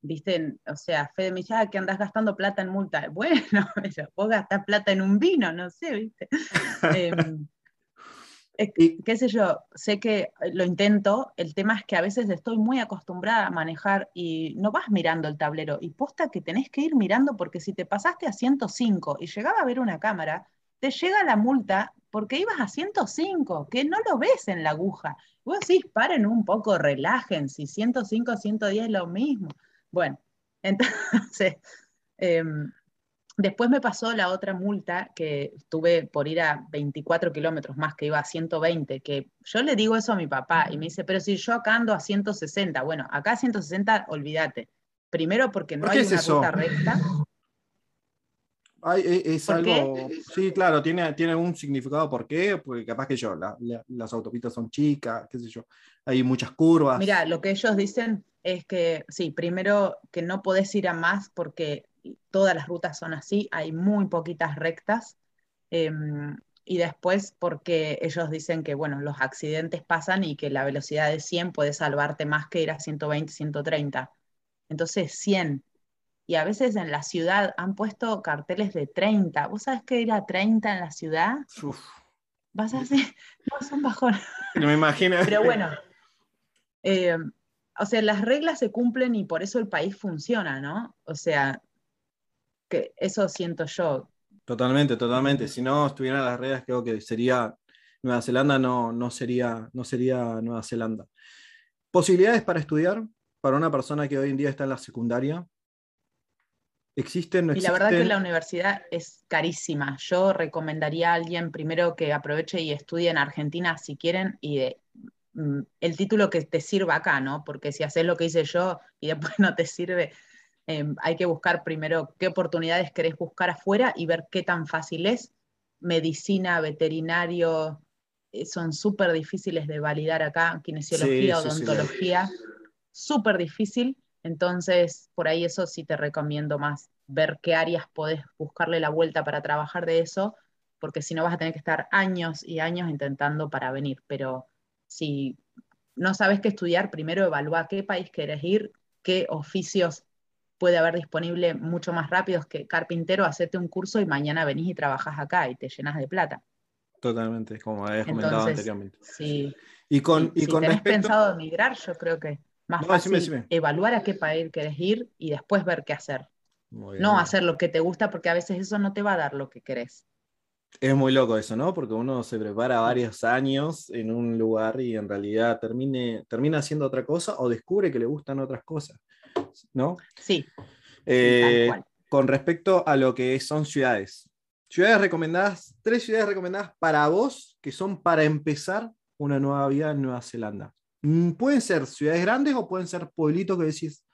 ¿viste? O sea, Fede me dice, ah, que andas gastando plata en multa. Bueno, vos gastás plata en un vino, no sé, ¿viste? Em, qué sé yo, sé que lo intento, el tema es que a veces estoy muy acostumbrada a manejar y no vas mirando el tablero y posta que tenés que ir mirando porque si te pasaste a 105 y llegaba a ver una cámara, te llega la multa porque ibas a 105, que no lo ves en la aguja. Vos decís, paren un poco, relajen, si 105, 110 es lo mismo. Bueno, entonces, em, después me pasó la otra multa que tuve por ir a 24 kilómetros más, que iba a 120, que yo le digo eso a mi papá y me dice, pero si yo acá ando a 160, bueno, acá a 160, olvídate. Primero porque no hay una ruta recta. E, es algo, sí, claro, tiene, tiene un significado por qué, porque capaz que yo, las autopistas son chicas, qué sé yo, hay muchas curvas. Mira, lo que ellos dicen es que, sí, primero que no podés ir a más porque todas las rutas son así, hay muy poquitas rectas. Em, y después porque ellos dicen que, bueno, los accidentes pasan y que la velocidad de 100 puede salvarte más que ir a 120, 130. Entonces, 100. Y a veces en la ciudad han puesto carteles de 30. ¿Vos sabés que ir a 30 en la ciudad? Vas a hacer, no, son bajones. No me imagino. Pero bueno, eh, o sea, las reglas se cumplen y por eso el país funciona, ¿no? O sea, que eso siento yo. Totalmente, totalmente. Si no estuvieran las reglas, creo que sería Nueva Zelanda, no, no, sería, no sería Nueva Zelanda. Posibilidades para estudiar para una persona que hoy en día está en la secundaria. ¿Existen? No y la verdad que la universidad es carísima. Yo recomendaría a alguien primero que aproveche y estudie en Argentina si quieren y mm, el título que te sirva acá, ¿no? Porque si haces lo que hice yo y después no te sirve, Em, hay que buscar primero qué oportunidades querés buscar afuera y ver qué tan fácil es. Medicina, veterinario, eh, son súper difíciles de validar acá, kinesiología, odontología, súper difícil. Entonces, por ahí eso sí te recomiendo más, ver qué áreas podés buscarle la vuelta para trabajar de eso, porque si no vas a tener que estar años y años intentando para venir. Pero si no sabes qué estudiar, primero evalúa qué país querés ir, qué oficios puede haber disponible mucho más rápido que carpintero, hacerte un curso y mañana venís y trabajas acá y te llenas de plata. Totalmente, como habías comentado anteriormente. Sí. Y con, y si con tenés pensado emigrar, yo creo que más fácil evaluar a qué país querés ir y después ver qué hacer. no hacer lo que te gusta porque a veces eso no te va a dar lo que querés. Es muy loco eso, ¿no? Porque uno se prepara varios años en un lugar y en realidad termine, termina haciendo otra cosa o descubre que le gustan otras cosas. ¿No? Sí. Eh, con respecto a lo que son ciudades. Ciudades recomendadas, tres ciudades recomendadas para vos que son para empezar una nueva vida en Nueva Zelanda. Mm, pueden ser ciudades grandes o pueden ser pueblitos que decís,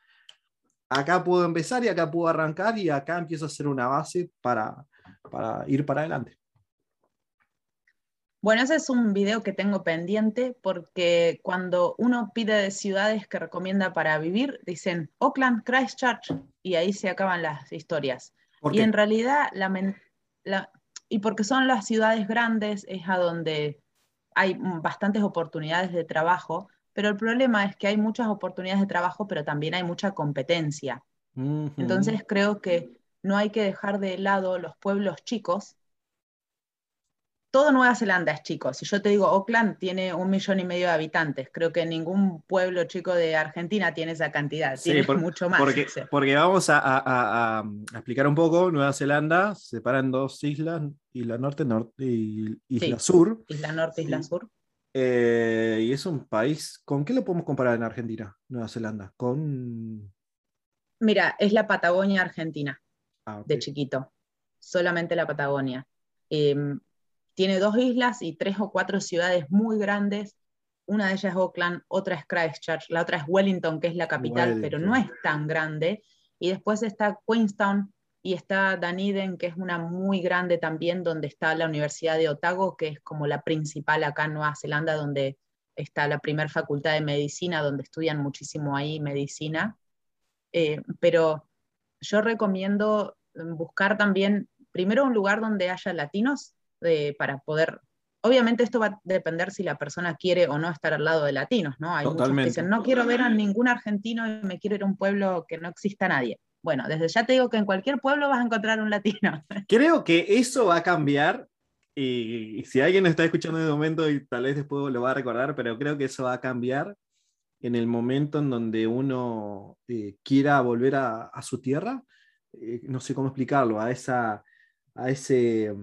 acá puedo empezar y acá puedo arrancar y acá empiezo a hacer una base para, para ir para adelante. Bueno, ese es un video que tengo pendiente porque cuando uno pide de ciudades que recomienda para vivir, dicen Oakland, Christchurch, y ahí se acaban las historias. Y en realidad, la, y porque son las ciudades grandes, es a donde hay bastantes oportunidades de trabajo, pero el problema es que hay muchas oportunidades de trabajo, pero también hay mucha competencia. Entonces creo que no hay que dejar de lado los pueblos chicos todo Nueva Zelanda es chico. Si yo te digo, Auckland tiene un millón y medio de habitantes, creo que ningún pueblo chico de Argentina tiene esa cantidad, tiene mucho más. Porque, porque vamos a, explicar un poco, Nueva Zelanda se separa en dos islas, Isla Norte, norte y Isla Sur. Isla Norte, Isla Sur. Eh, y es un país, ¿con qué lo podemos comparar en Argentina, Nueva Zelanda? Con... Mira, es la Patagonia Argentina, ah, de chiquito, solamente la Patagonia. Em, tiene dos islas y tres o cuatro ciudades muy grandes. Una de ellas es Auckland, otra es Christchurch, la otra es Wellington, que es la capital, pero no es tan grande. Y después está Queenstown y está Dunedin, que es una muy grande también, donde está la Universidad de Otago, que es como la principal acá en Nueva Zelanda, donde está la primera facultad de medicina, donde estudian muchísimo ahí medicina. Eh, pero yo recomiendo buscar también, primero, un lugar donde haya latinos, para poder... Obviamente esto va a depender si la persona quiere o no estar al lado de latinos, ¿no? Hay muchos que dicen, no quiero ver a ningún argentino y me quiero ir a un pueblo que no exista nadie. Bueno, desde ya te digo que en cualquier pueblo vas a encontrar un latino. Creo que eso va a cambiar y si alguien está escuchando en este momento y tal vez después lo va a recordar, pero creo que eso va a cambiar en el momento en donde uno eh, quiera volver a, su tierra, eh, no sé cómo explicarlo, a, esa, a ese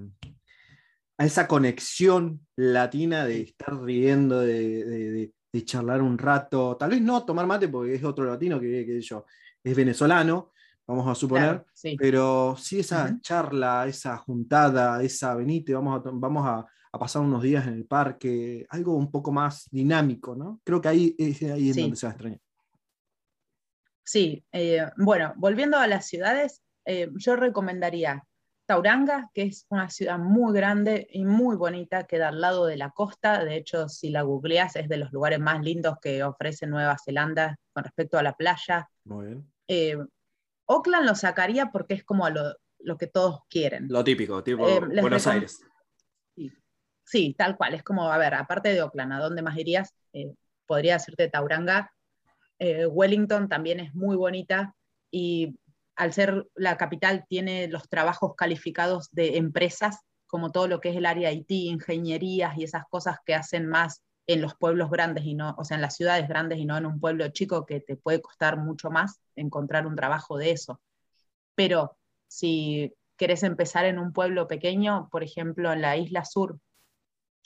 a esa conexión latina de estar riendo, de, charlar un rato, tal vez no tomar mate porque es otro latino que, yo, es venezolano, vamos a suponer, pero sí esa charla, esa juntada, esa venite, vamos a, vamos a, pasar unos días en el parque, algo un poco más dinámico, ¿no? Creo que ahí es, ahí donde se va a extrañar. Sí, eh, bueno, volviendo a las ciudades, eh, yo recomendaría Tauranga, que es una ciudad muy grande y muy bonita, queda al lado de la costa. De hecho, si la googleas, es de los lugares más lindos que ofrece Nueva Zelanda con respecto a la playa. Muy bien. Eh, Oakland lo sacaría porque es como lo, que todos quieren. Lo típico, tipo eh, Buenos Aires. sí, tal cual. Es como, a ver, aparte de Oakland, ¿a dónde más irías? Eh, podría decirte Tauranga. Eh, Wellington también es muy bonita y al ser la capital tiene los trabajos calificados de empresas, como todo lo que es el área IT, ingenierías y esas cosas que hacen más en los pueblos grandes y no, o sea, en las ciudades grandes y no en un pueblo chico que te puede costar mucho más encontrar un trabajo de eso. Pero si querés empezar en un pueblo pequeño, por ejemplo, en la isla sur,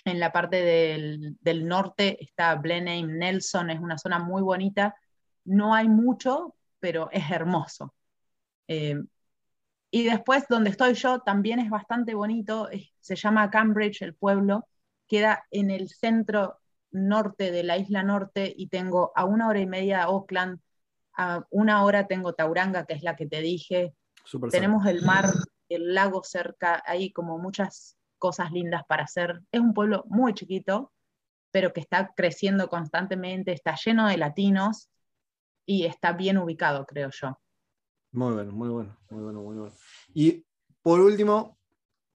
en la parte del, norte está Blenheim Nelson, es una zona muy bonita. No hay mucho, pero es hermoso. Eh, y después, donde estoy yo, también es bastante bonito. se llama Cambridge, el pueblo. Queda en el centro norte de la isla norte y tengo a una hora y media Auckland, a una hora tengo Tauranga, que es la que te dije. Tenemos el mar, el lago cerca, hay como muchas cosas lindas para hacer. Es un pueblo muy chiquito, pero que está creciendo constantemente, está lleno de latinos y está bien ubicado, creo yo. Muy bueno, muy bueno, muy bueno, muy bueno. Y por último,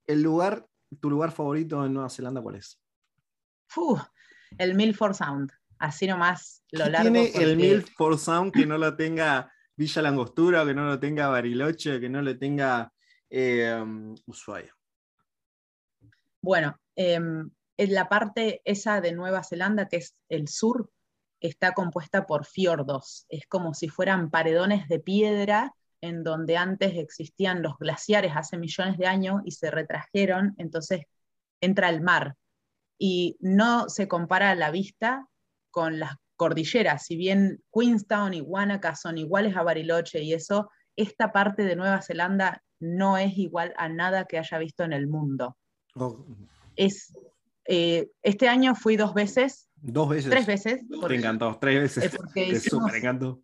el lugar, tu lugar favorito en Nueva Zelanda, ¿cuál es? el Milford Sound. Así nomás lo largo. ¿Tiene el Milford Sound que no lo tenga Villa Langostura, que no lo tenga Bariloche, que no lo tenga eh, Ushuaia? Bueno, em, en la parte esa de Nueva Zelanda, que es el sur, está compuesta por fiordos. Es como si fueran paredones de piedra en donde antes existían los glaciares hace millones de años y se retrajeron, entonces entra el mar y no se compara la vista con las cordilleras. Si bien Queenstown y Wanaka son iguales a Bariloche y eso, esta parte de Nueva Zelanda no es igual a nada que haya visto en el mundo. Oh. Es, eh, este año fui dos veces. Dos veces. Tres veces. Te encantó, tres veces. Te súper encantó.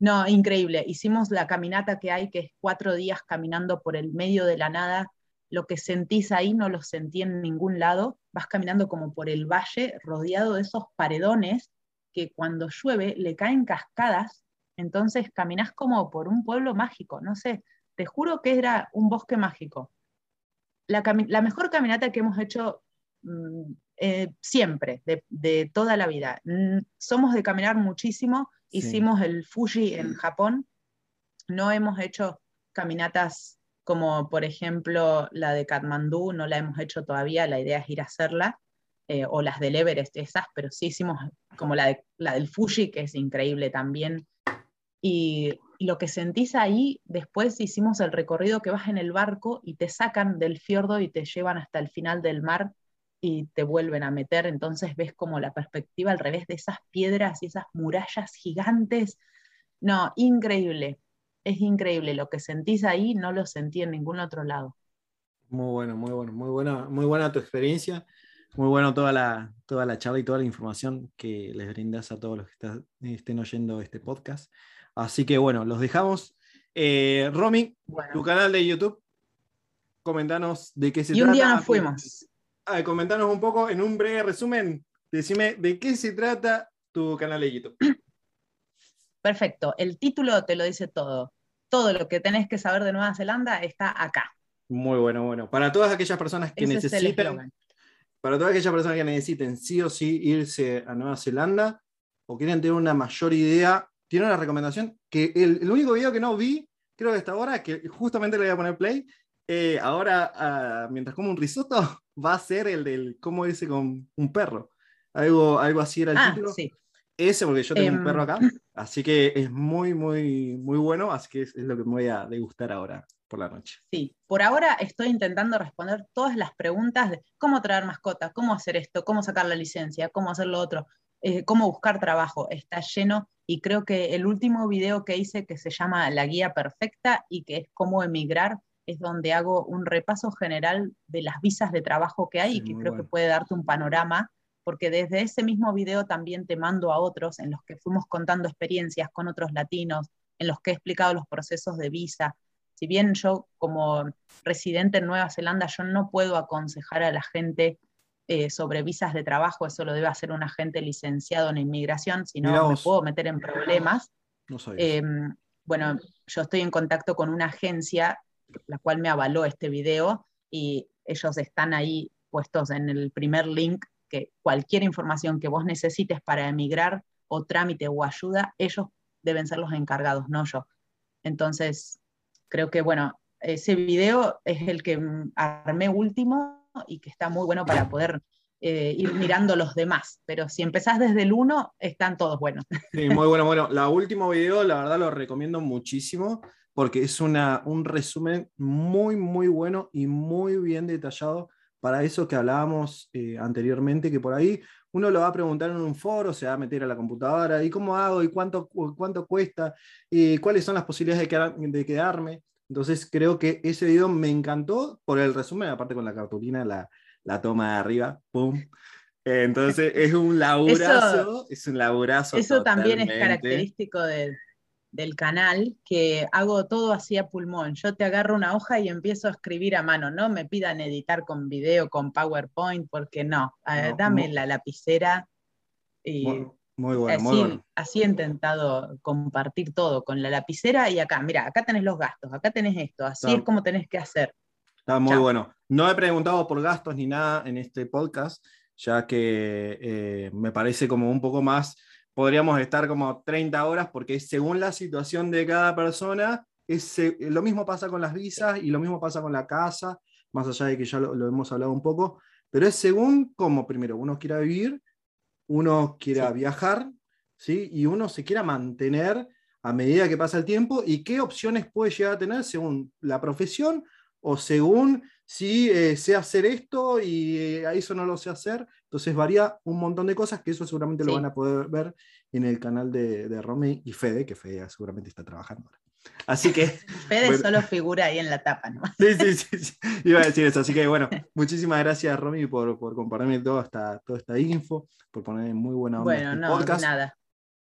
No, increíble. Hicimos la caminata que hay, que es cuatro días caminando por el medio de la nada. Lo que sentís ahí no lo sentí en ningún lado vas caminando como por el valle rodeado de esos paredones que cuando llueve le caen cascadas, entonces caminas como por un pueblo mágico, no sé, te juro que era un bosque mágico. La, mejor caminata que hemos hecho mm, eh, siempre, de, toda la vida. Mm, somos de caminar muchísimo, hicimos el Fuji en Japón, no hemos hecho caminatas como por ejemplo la de Katmandú, no la hemos hecho todavía, la idea es ir a hacerla, eh, o las del Everest, esas, pero sí hicimos como la, la del Fuji, que es increíble también. Y, lo que sentís ahí, después hicimos el recorrido que vas en el barco y te sacan del fiordo y te llevan hasta el final del mar y te vuelven a meter, entonces ves como la perspectiva al revés de esas piedras y esas murallas gigantes. No, increíble es increíble. Lo que sentís ahí no lo sentí en ningún otro lado. Muy bueno, muy bueno, muy buena, muy buena tu experiencia. Muy bueno toda la, toda la charla y toda la información que les brindas a todos los que estén oyendo este podcast. Así que bueno, los dejamos. Eh, Romy, tu canal de YouTube, comentanos de qué se trata. Y un día nos fuimos. Ah, comentanos un poco en un breve resumen. Decime de qué se trata tu canal de YouTube. Perfecto, el título te lo dice todo todo lo que tenés que saber de Nueva Zelanda está acá. Muy bueno, bueno. Para todas aquellas personas que necesiten, para todas aquellas personas que necesiten sí o sí irse a Nueva Zelanda o quieren tener una mayor idea, tiene una recomendación que el, único video que no vi, creo que hasta ahora, que justamente le voy a poner play, eh, ahora ah, mientras como un risotto, va a ser el del cómo irse con un perro. Algo, algo así era el ah, título. Sí. Ese, porque yo tengo un perro acá. Em, así que es muy, muy, muy bueno. Así que es, lo que me voy a degustar ahora por la noche. Sí, por ahora estoy intentando responder todas las preguntas de cómo traer mascotas, cómo hacer esto, cómo sacar la licencia, cómo hacer lo otro, eh, cómo buscar trabajo. Está lleno y creo que el último video que hice que se llama La Guía Perfecta y que es cómo emigrar es donde hago un repaso general de las visas de trabajo que hay y que creo que puede darte un panorama porque desde ese mismo video también te mando a otros en los que fuimos contando experiencias con otros latinos, en los que he explicado los procesos de visa. Si bien yo como residente en Nueva Zelanda, yo no puedo aconsejar a la gente eh, sobre visas de trabajo, eso lo debe hacer un agente licenciado en inmigración, si no me puedo meter en problemas. Em, bueno, yo estoy en contacto con una agencia, la cual me avaló este video, y ellos están ahí puestos en el primer link, que cualquier información que vos necesites para emigrar o trámite o ayuda, ellos deben ser los encargados, no yo. Entonces, creo que, bueno, ese video es el que armé último y que está muy bueno para poder eh, ir mirando los demás. Pero si empezás desde el 1, están todos buenos. Sí, muy bueno. Bueno, la último video, la verdad, lo recomiendo muchísimo porque es una, un resumen muy, muy bueno y muy bien detallado para eso que hablábamos eh, anteriormente, que por ahí uno lo va a preguntar en un foro, se va a meter a la computadora, ¿y cómo hago? ¿Y cuánto, cuánto cuesta? ¿Y cuáles son las posibilidades de, de quedarme? Entonces creo que ese video me encantó por el resumen, aparte con la cartulina, la, la toma de arriba, ¡pum! Entonces es un laburazo, es un laburazo. Eso también es característico del canal, que hago todo así a pulmón. Yo te agarro una hoja y empiezo a escribir a mano, no me pidan editar con video, con PowerPoint, porque no, dame la lapicera y muy bueno, así, he intentado compartir todo con la lapicera y acá, mira, acá tenés los gastos, acá tenés esto, así es como tenés que hacer. Está muy bueno. No he preguntado por gastos ni nada en este podcast, ya que eh, me parece como un poco más, podríamos estar como 30 horas porque según la situación de cada persona, es, lo mismo pasa con las visas y lo mismo pasa con la casa, más allá de que ya lo, lo hemos hablado un poco, pero es según cómo primero uno quiera vivir uno quiera viajar, ¿sí? Y uno se quiera mantener a medida que pasa el tiempo y qué opciones puede llegar a tener según la profesión o según si eh, sé hacer esto y eh, a eso no lo sé hacer. Entonces varía un montón de cosas que eso seguramente lo van a poder ver en el canal de, de Romy y Fede, que Fede seguramente está trabajando ahora. Así que. Fede solo figura ahí en la tapa, ¿no? Sí, sí, sí, iba a decir eso. Así que bueno, muchísimas gracias, Romy, por, por compartirme toda esta, toda esta info, por poner muy buena onda. Bueno, este no, podcast. nada.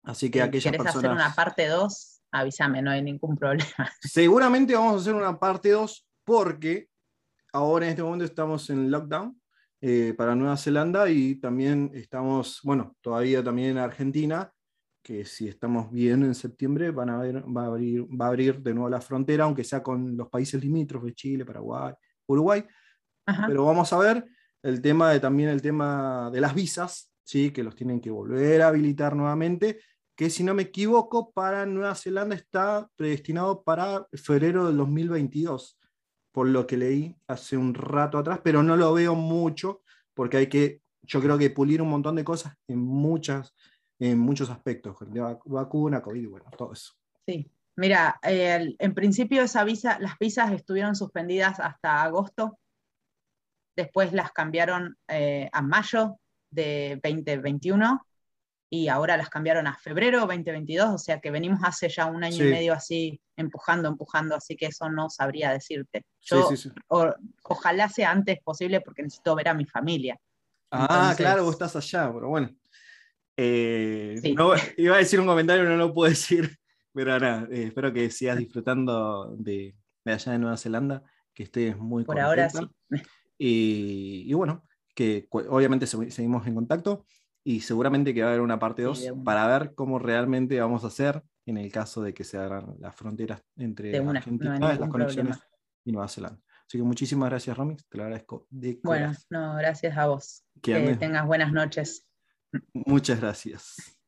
Así que si aquellas personas. hacer una parte 2? Avísame, no hay ningún problema. Seguramente vamos a hacer una parte 2 porque ahora en este momento estamos en lockdown eh, para Nueva Zelanda y también estamos, bueno, todavía también en Argentina que si estamos bien en septiembre van a ver, va, a abrir, va a abrir de nuevo la frontera, aunque sea con los países limítrofes, Chile, Paraguay, Uruguay. Pero vamos a ver el tema de, también el tema de las visas, ¿sí? que los tienen que volver a habilitar nuevamente, que si no me equivoco, para Nueva Zelanda está predestinado para febrero del 2022, por lo que leí hace un rato atrás, pero no lo veo mucho, porque hay que, yo creo que pulir un montón de cosas en muchas en muchos aspectos, de vacuna, COVID, bueno, todo eso. Sí, mira, en principio esa visa, las visas estuvieron suspendidas hasta agosto, después las cambiaron eh, a mayo de 2021 y ahora las cambiaron a febrero 2022, o sea que venimos hace ya un año y medio así empujando, empujando, así que eso no sabría decirte. Yo, ojalá sea antes posible porque necesito ver a mi familia. Ah, claro, vos estás allá, pero bueno. Eh, iba a decir un comentario, no lo puedo decir, pero nada, eh, espero que sigas disfrutando de, allá de Nueva Zelanda, que estés muy Por ahora sí. Y, bueno, que obviamente seguimos en contacto y seguramente que va a haber una parte 2 para ver cómo realmente vamos a hacer en el caso de que se abran las fronteras entre Argentina, las conexiones y Nueva Zelanda. Así que muchísimas gracias, Romy, te lo agradezco. bueno, no, gracias a vos. Que tengas buenas noches. Muchas gracias.